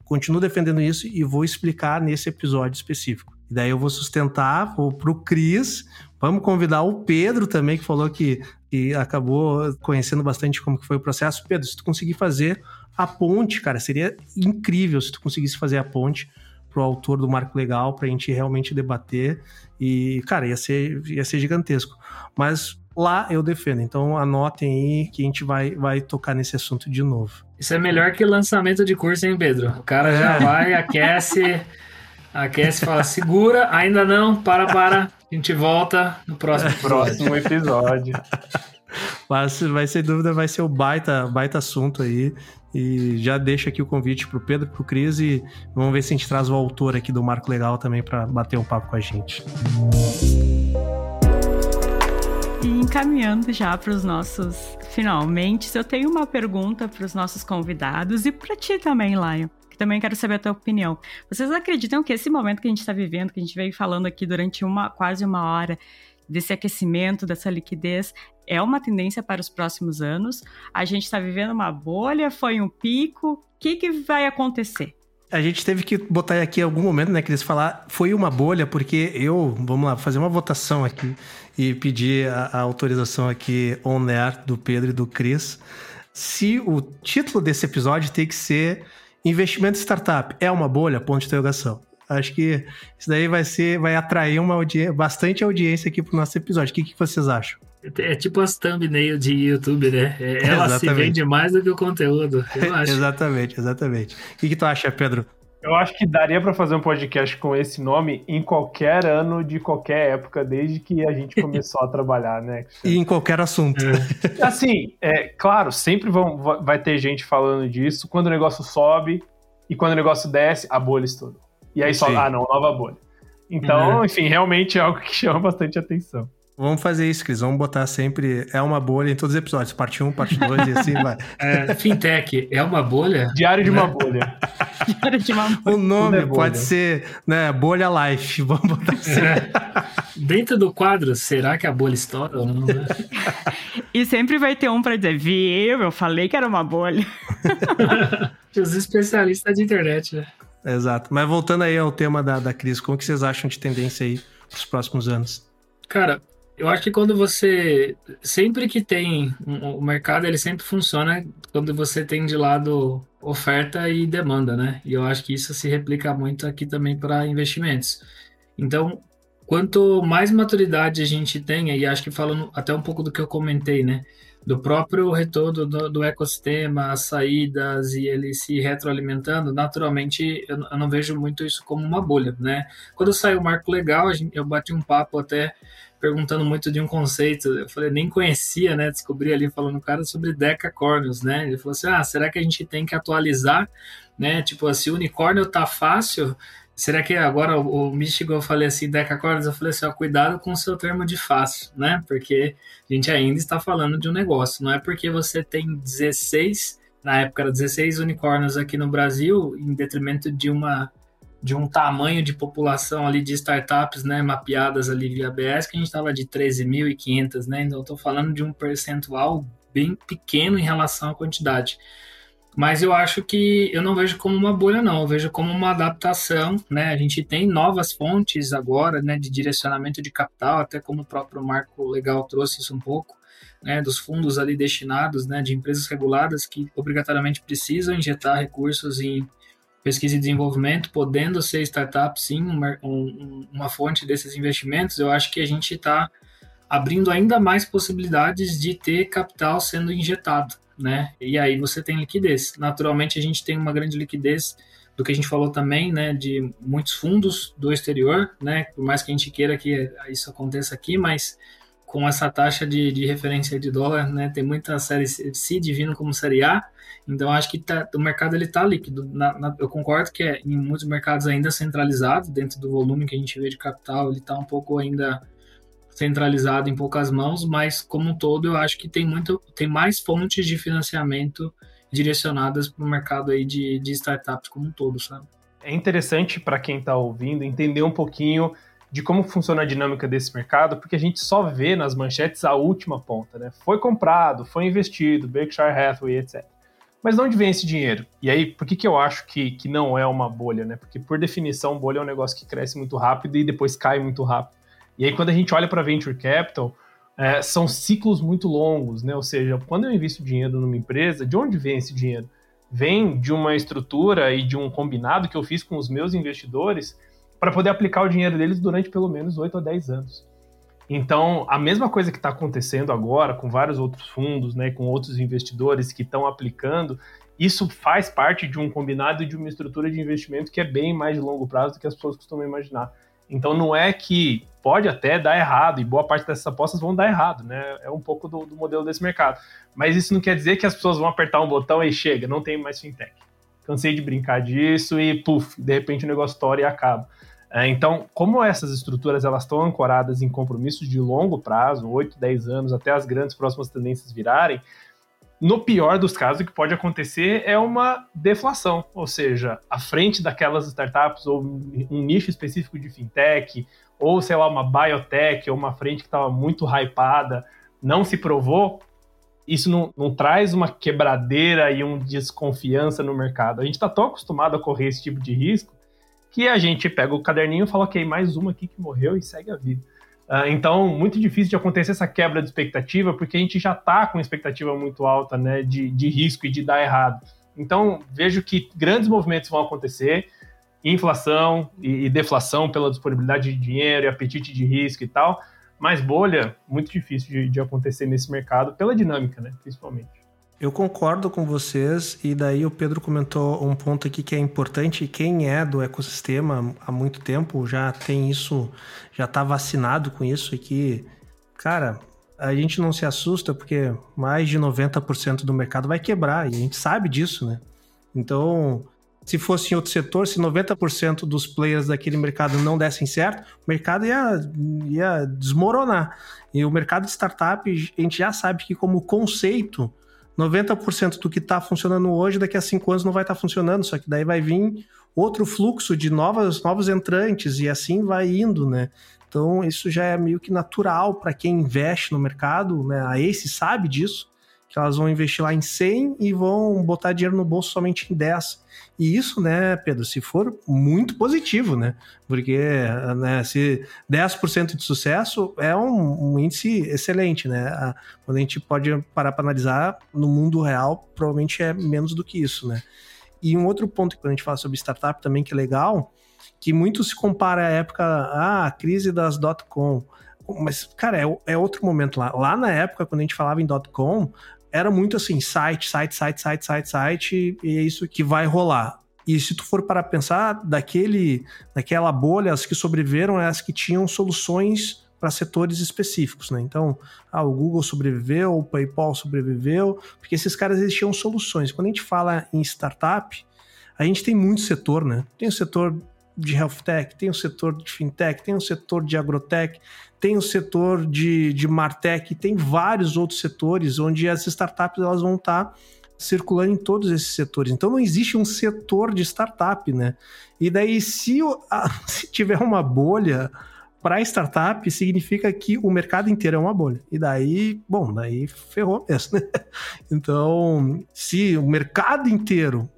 Speaker 2: Continuo defendendo isso e vou explicar nesse episódio específico. E daí eu vou sustentar, vou pro Cris, vamos convidar o Pedro também, que falou que, que acabou conhecendo bastante como que foi o processo. Pedro, se tu conseguir fazer a ponte, cara, seria incrível se tu conseguisse fazer a ponte pro autor do marco legal para a gente realmente debater e, cara, ia ser, ia ser gigantesco. Mas lá eu defendo. Então anotem aí que a gente vai, vai tocar nesse assunto de novo.
Speaker 5: Isso é melhor que lançamento de curso, hein, Pedro? O cara é. já (laughs) vai, aquece, aquece, fala, segura, ainda não, para, para. A gente volta no próximo episódio.
Speaker 4: Próximo episódio. (laughs)
Speaker 2: Mas vai ser dúvida, vai ser o baita, baita assunto aí. E já deixa aqui o convite pro Pedro, pro Cris e vamos ver se a gente traz o autor aqui do Marco Legal também para bater um papo com a gente.
Speaker 3: E encaminhando já para os nossos finalmente, eu tenho uma pergunta para os nossos convidados e para ti também, Lion também quero saber a tua opinião. Vocês acreditam que esse momento que a gente está vivendo, que a gente veio falando aqui durante uma quase uma hora, desse aquecimento, dessa liquidez, é uma tendência para os próximos anos? A gente está vivendo uma bolha? Foi um pico? O que, que vai acontecer?
Speaker 2: A gente teve que botar aqui algum momento, né, que eles falar foi uma bolha, porque eu, vamos lá, fazer uma votação aqui e pedir a, a autorização aqui on air do Pedro e do Cris. Se o título desse episódio tem que ser Investimento Startup é uma bolha? Ponto de interrogação. Acho que isso daí vai ser, vai atrair uma audiência, bastante audiência aqui pro nosso episódio. O que, que vocês acham?
Speaker 5: É tipo as thumbnail de YouTube, né? É, ela exatamente. se vende mais do que o conteúdo, eu (laughs) acho.
Speaker 2: exatamente, exatamente. O que, que tu acha, Pedro?
Speaker 4: Eu acho que daria para fazer um podcast com esse nome em qualquer ano de qualquer época, desde que a gente começou a trabalhar, né?
Speaker 2: E em qualquer assunto.
Speaker 4: É. Assim, é claro, sempre vão, vai ter gente falando disso. Quando o negócio sobe e quando o negócio desce, a bolha estourou. E aí só, Sim. ah, não, nova bolha. Então, uhum. enfim, realmente é algo que chama bastante atenção.
Speaker 2: Vamos fazer isso, Cris. Vamos botar sempre é uma bolha em todos os episódios. Parte 1, parte 2 e assim vai. (laughs)
Speaker 5: É, fintech é uma bolha?
Speaker 4: Diário de uma né? bolha. (laughs)
Speaker 3: Diário de uma
Speaker 2: bolha. O nome é pode ser né, Bolha Life. (laughs) Vamos botar assim. É.
Speaker 5: Dentro do quadro, será que a bolha estoura ou não? Né?
Speaker 3: e sempre vai ter um para dizer, viu, eu falei que era uma bolha.
Speaker 5: Os especialistas de internet, né?
Speaker 2: Exato. Mas voltando aí ao tema da, da crise, como que vocês acham de tendência aí para os próximos anos?
Speaker 5: Cara, eu acho que quando você. Sempre que tem. O mercado ele sempre funciona quando você tem de lado oferta e demanda, né? E eu acho que isso se replica muito aqui também para investimentos. Então, quanto mais maturidade a gente tenha, e acho que falando até um pouco do que eu comentei, né? Do próprio retorno do, do ecossistema, as saídas e ele se retroalimentando, naturalmente eu, eu não vejo muito isso como uma bolha, né? Quando saiu o marco legal, eu bati um papo até perguntando muito de um conceito. Eu falei, nem conhecia, né? Descobri ali falando cara sobre decacornios, né? Ele falou assim: ah, será que a gente tem que atualizar, né? Tipo, o unicórnio tá fácil, será que agora o, o Michigan eu falei assim, decacornios? Eu falei assim: ó, cuidado com o seu termo de fácil, né? Porque a gente ainda está falando de um negócio, não é porque você tem 16, na época era 16 unicórnios aqui no Brasil, em detrimento de uma de um tamanho de população ali de startups, né, mapeadas ali via BS, que a gente estava de 13.500, né, então estou falando de um percentual bem pequeno em relação à quantidade. Mas eu acho que eu não vejo como uma bolha, não. Eu vejo como uma adaptação, né? A gente tem novas fontes agora, né, de direcionamento de capital, até como o próprio Marco Legal trouxe isso um pouco, né, dos fundos ali destinados, né, de empresas reguladas que obrigatoriamente precisam injetar recursos em pesquisa e desenvolvimento, podendo ser startup, sim, uma, um, uma fonte desses investimentos, eu acho que a gente está abrindo ainda mais possibilidades de ter capital sendo injetado, né? E aí você tem liquidez. Naturalmente, a gente tem uma grande liquidez do que a gente falou também, né, de muitos fundos do exterior, né? Por mais que a gente queira que isso aconteça aqui, mas com essa taxa de, de referência de dólar, né? Tem muita série C vindo como série A, então acho que tá, o mercado ele tá líquido. Na, na, eu concordo que é, em muitos mercados ainda centralizado, dentro do volume que a gente vê de capital, ele está um pouco ainda centralizado em poucas mãos, mas como um todo eu acho que tem muito, tem mais fontes de financiamento direcionadas para o mercado aí de, de startups como um todo, sabe?
Speaker 4: É interessante para quem está ouvindo entender um pouquinho de como funciona a dinâmica desse mercado, porque a gente só vê nas manchetes a última ponta, né? Foi comprado, foi investido, Berkshire Hathaway, etc. Mas de onde vem esse dinheiro? E aí, por que, que eu acho que, que não é uma bolha, né? Porque, por definição, bolha é um negócio que cresce muito rápido e depois cai muito rápido. E aí, quando a gente olha para venture capital, é, são ciclos muito longos, né? Ou seja, quando eu invisto dinheiro numa empresa, de onde vem esse dinheiro? Vem de uma estrutura e de um combinado que eu fiz com os meus investidores para poder aplicar o dinheiro deles durante pelo menos 8 a 10 anos. Então, a mesma coisa que está acontecendo agora com vários outros fundos, né, com outros investidores que estão aplicando, isso faz parte de um combinado e de uma estrutura de investimento que é bem mais de longo prazo do que as pessoas costumam imaginar. Então, não é que pode até dar errado, e boa parte dessas apostas vão dar errado, né? É um pouco do, do modelo desse mercado. Mas isso não quer dizer que as pessoas vão apertar um botão e chega, não tem mais fintech. Cansei de brincar disso e, puf, de repente o negócio tora e acaba. É, então, como essas estruturas elas estão ancoradas em compromissos de longo prazo, 8, 10 anos, até as grandes próximas tendências virarem, no pior dos casos, o que pode acontecer é uma deflação, ou seja, à frente daquelas startups ou um nicho específico de fintech, ou sei lá, uma biotech, ou uma frente que estava muito hypada, não se provou, isso não, não, traz uma quebradeira e uma desconfiança no mercado. A gente está tão acostumado a correr esse tipo de risco que a gente pega o caderninho e fala, ok, mais uma aqui que morreu e segue a vida. Uh, então, muito difícil de acontecer essa quebra de expectativa, porque a gente já está com expectativa muito alta né, de, de risco e de dar errado. Então, vejo que grandes movimentos vão acontecer, inflação e, deflação pela disponibilidade de dinheiro e apetite de risco e tal, mas bolha, muito difícil de, de acontecer nesse mercado, pela dinâmica, né, principalmente.
Speaker 2: Eu concordo com vocês, e daí o Pedro comentou um ponto aqui que é importante. Quem é do ecossistema há muito tempo já tem isso, já está vacinado com isso aqui. Cara, a gente não se assusta porque mais de 90% do mercado vai quebrar, e a gente sabe disso, né? Então, se fosse em outro setor, se 90% dos players daquele mercado não dessem certo, o mercado ia, ia desmoronar. E o mercado de startup, a gente já sabe que como conceito 90% do que está funcionando hoje, daqui a cinco anos não vai estar tá funcionando, só que daí vai vir outro fluxo de novas, novos entrantes e assim vai indo, né? Então isso já é meio que natural para quem investe no mercado, né? A Ace sabe disso, que elas vão investir lá em 100 e vão botar dinheiro no bolso somente em 10. E isso, né, Pedro, se for muito positivo, né? Porque né, se 10% de sucesso é um, um, índice excelente, né? Quando a gente pode parar para analisar, no mundo real, provavelmente é menos do que isso, né? E um outro ponto que a gente fala sobre startup também que é legal, que muito se compara à época, ah, a crise das dot-com. Mas, cara, é, é, outro momento lá. Lá na época, quando a gente falava em dot-com, era muito assim, site, site, site, site, site, site, e é isso que vai rolar. E se tu for para pensar, daquele, daquela bolha, as que sobreviveram é as que tinham soluções para setores específicos, né? Então, ah, o Google sobreviveu, o PayPal sobreviveu, porque esses caras eles tinham soluções. Quando a gente fala em startup, a gente tem muito setor, né? Tem o setor de health tech, tem o setor de fintech, tem o setor de agrotech, tem o setor de, de martech, tem vários outros setores onde as startups elas vão estar tá circulando em todos esses setores. Então não existe um setor de startup, né? E daí se, (laughs) se tiver uma bolha para startup, significa que o mercado inteiro é uma bolha. E daí, bom, daí ferrou mesmo, né? (laughs) Então, se o mercado inteiro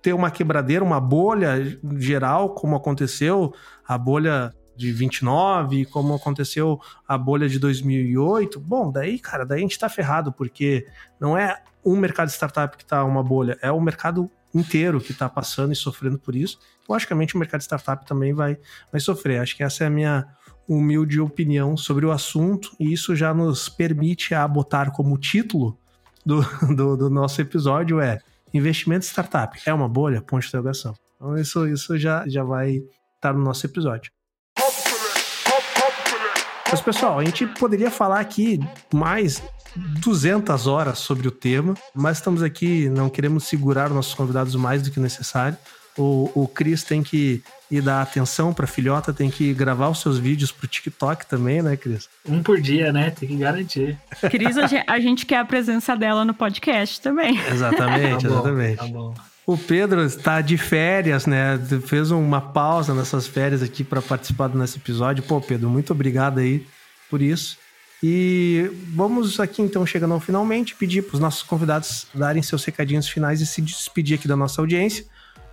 Speaker 2: ter uma quebradeira, uma bolha geral, como aconteceu a bolha de 29, como aconteceu a bolha de 2008, bom, daí, cara, daí a gente tá ferrado, porque não é um mercado startup que tá uma bolha, é o mercado inteiro que tá passando e sofrendo por isso. Logicamente, o mercado startup também vai, vai sofrer. Acho que essa é a minha humilde opinião sobre o assunto, e isso já nos permite a botar como título do, (laughs) do, do nosso episódio é Investimento startup é uma bolha? Ponto de interrogação. Então, isso, isso já, já vai estar no nosso episódio. Mas, pessoal, a gente poderia falar aqui mais 200 horas sobre o tema, mas estamos aqui, não queremos segurar nossos convidados mais do que necessário. O, o Cris tem que ir dar atenção para filhota, tem que gravar os seus vídeos pro TikTok também, né, Cris?
Speaker 5: Um por dia, né? Tem que garantir.
Speaker 3: Cris, a gente quer a presença dela no podcast também.
Speaker 2: Exatamente, tá bom, exatamente. Tá bom. O Pedro está de férias, né? Fez uma pausa nessas férias aqui para participar nosso episódio. Pô, Pedro, muito obrigado aí por isso. E vamos aqui então chegando ao finalmente pedir para os nossos convidados darem seus recadinhos finais e se despedir aqui da nossa audiência.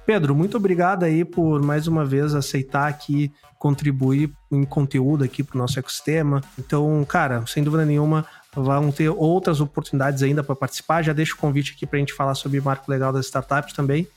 Speaker 2: Pedro, muito obrigado aí por mais uma vez aceitar aqui contribuir em conteúdo aqui para o nosso ecossistema. Então, cara, sem dúvida nenhuma, vão ter outras oportunidades ainda para participar. Já deixo o convite aqui para a gente falar sobre marco legal das startups também.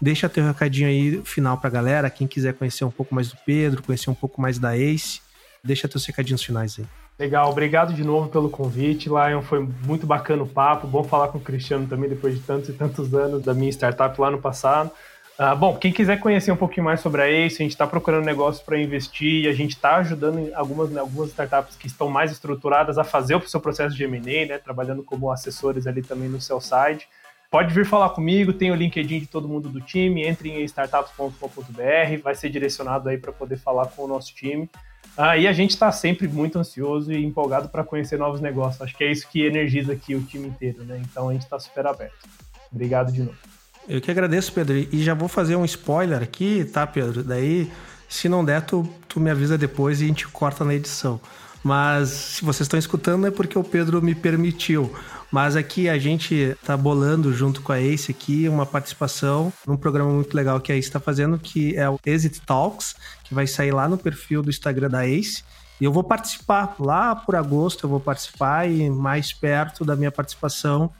Speaker 2: Deixa teu recadinho aí final para a galera, quem quiser conhecer um pouco mais do Pedro, conhecer um pouco mais da Ace, deixa teus recadinhos finais aí.
Speaker 4: Legal, obrigado de novo pelo convite, Lion. Foi muito bacana o papo. Bom falar com o Cristiano também depois de tantos e tantos anos da minha startup lá no passado. Uh, bom, quem quiser conhecer um pouquinho mais sobre a Ace, a gente está procurando negócios para investir e a gente está ajudando algumas, algumas startups que estão mais estruturadas a fazer o seu processo de M&A, né, trabalhando como assessores ali também no seu site. Pode vir falar comigo, tem o LinkedIn de todo mundo do time, entre em startups.com.br, vai ser direcionado aí para poder falar com o nosso time. Uh, e a gente está sempre muito ansioso e empolgado para conhecer novos negócios. Acho que é isso que energiza aqui o time inteiro, né? Então a gente está super aberto. Obrigado de novo.
Speaker 2: Eu que agradeço, Pedro. E já vou fazer um spoiler aqui, tá, Pedro? Daí, se não der, tu, tu me avisa depois e a gente corta na edição. Mas se vocês estão escutando é porque o Pedro me permitiu. Mas aqui a gente tá bolando junto com a Ace aqui uma participação num programa muito legal que a Ace está fazendo, que é o Exit Talks, que vai sair lá no perfil do Instagram da Ace. E eu vou participar lá por agosto, eu vou participar e mais perto da minha participação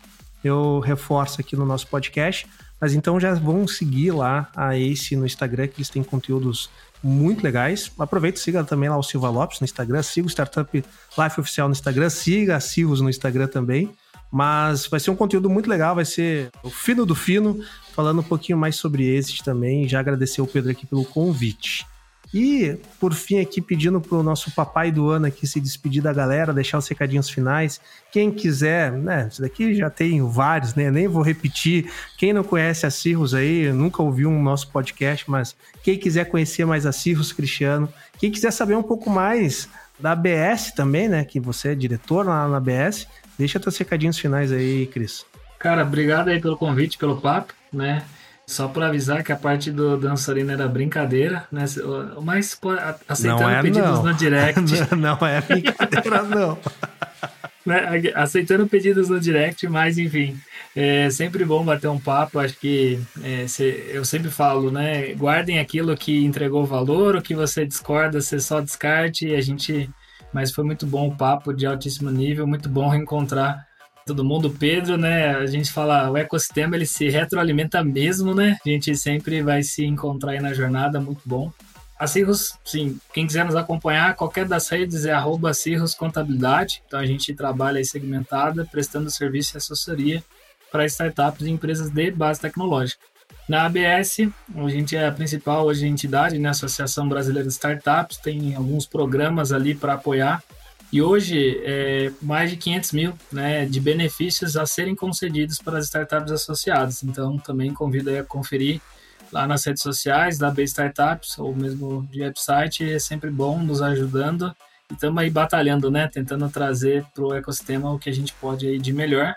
Speaker 2: eu reforço aqui no nosso podcast mas então já vão seguir lá a Ace no Instagram, que eles têm conteúdos muito legais. Aproveita siga também lá o Silva Lopes no Instagram, siga o Startup Life Oficial no Instagram, siga a Silvos no Instagram também. Mas vai ser um conteúdo muito legal, vai ser o fino do fino, falando um pouquinho mais sobre Exit também. Já agradecer o Pedro aqui pelo convite. E, por fim, aqui pedindo para o nosso papai do ano aqui se despedir da galera, deixar os recadinhos finais. Quem quiser, né? Isso daqui já tem vários, né? Nem vou repetir. Quem não conhece a Cirrus aí, nunca ouviu um nosso podcast, mas quem quiser conhecer mais a Cirrus, Cristiano, quem quiser saber um pouco mais da ABS também, né? Que você é diretor lá na ABS, deixa teus recadinhos finais aí, Cris.
Speaker 5: Cara, obrigado aí pelo convite, pelo papo, né? Só para avisar que a parte do dançarino era brincadeira, né? Mas aceitando é, pedidos não. no direct. (laughs)
Speaker 2: não é brincadeira, não. (laughs)
Speaker 5: né? Aceitando pedidos no direct, mas enfim. É sempre bom bater um papo. Acho que é, cê, eu sempre falo, né? Guardem aquilo que entregou valor, o que você discorda, você só descarte. E a gente. Mas foi muito bom o papo de altíssimo nível, muito bom reencontrar todo mundo. Pedro, né? A gente fala, o ecossistema ele se retroalimenta mesmo, né? A gente sempre vai se encontrar aí na jornada, muito bom. A Cirrus, sim, quem quiser nos acompanhar, qualquer das redes é arroba Cirrus Contabilidade. Então a gente trabalha aí segmentada, prestando serviço e assessoria para startups e empresas de base tecnológica. Na ABS, a gente é a principal hoje entidade, né, Associação Brasileira de Startups, tem alguns programas ali para apoiar e hoje, é, mais de 500 mil né, de benefícios a serem concedidos para as startups associadas. Então, também convido a conferir lá nas redes sociais da B Startups ou mesmo de website. É sempre bom nos ajudando. E estamos aí batalhando, né? Tentando trazer para o ecossistema o que a gente pode aí de melhor.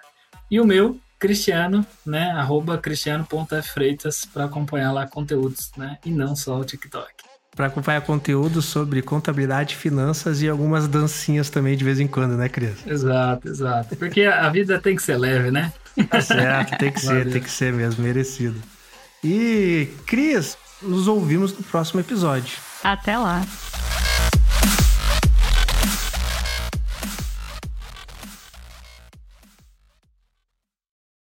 Speaker 5: E o meu, Cristiano, né? Arroba cristiano.freitas para acompanhar lá conteúdos, né? E não só o TikTok
Speaker 2: para acompanhar conteúdo sobre contabilidade, finanças e algumas dancinhas também de vez em quando, né, Cris?
Speaker 5: Exato, exato. Porque a vida tem que ser leve, né?
Speaker 2: Tá certo, tem que ser, tem que ser mesmo, merecido. E, Cris, nos ouvimos no próximo episódio.
Speaker 3: Até lá.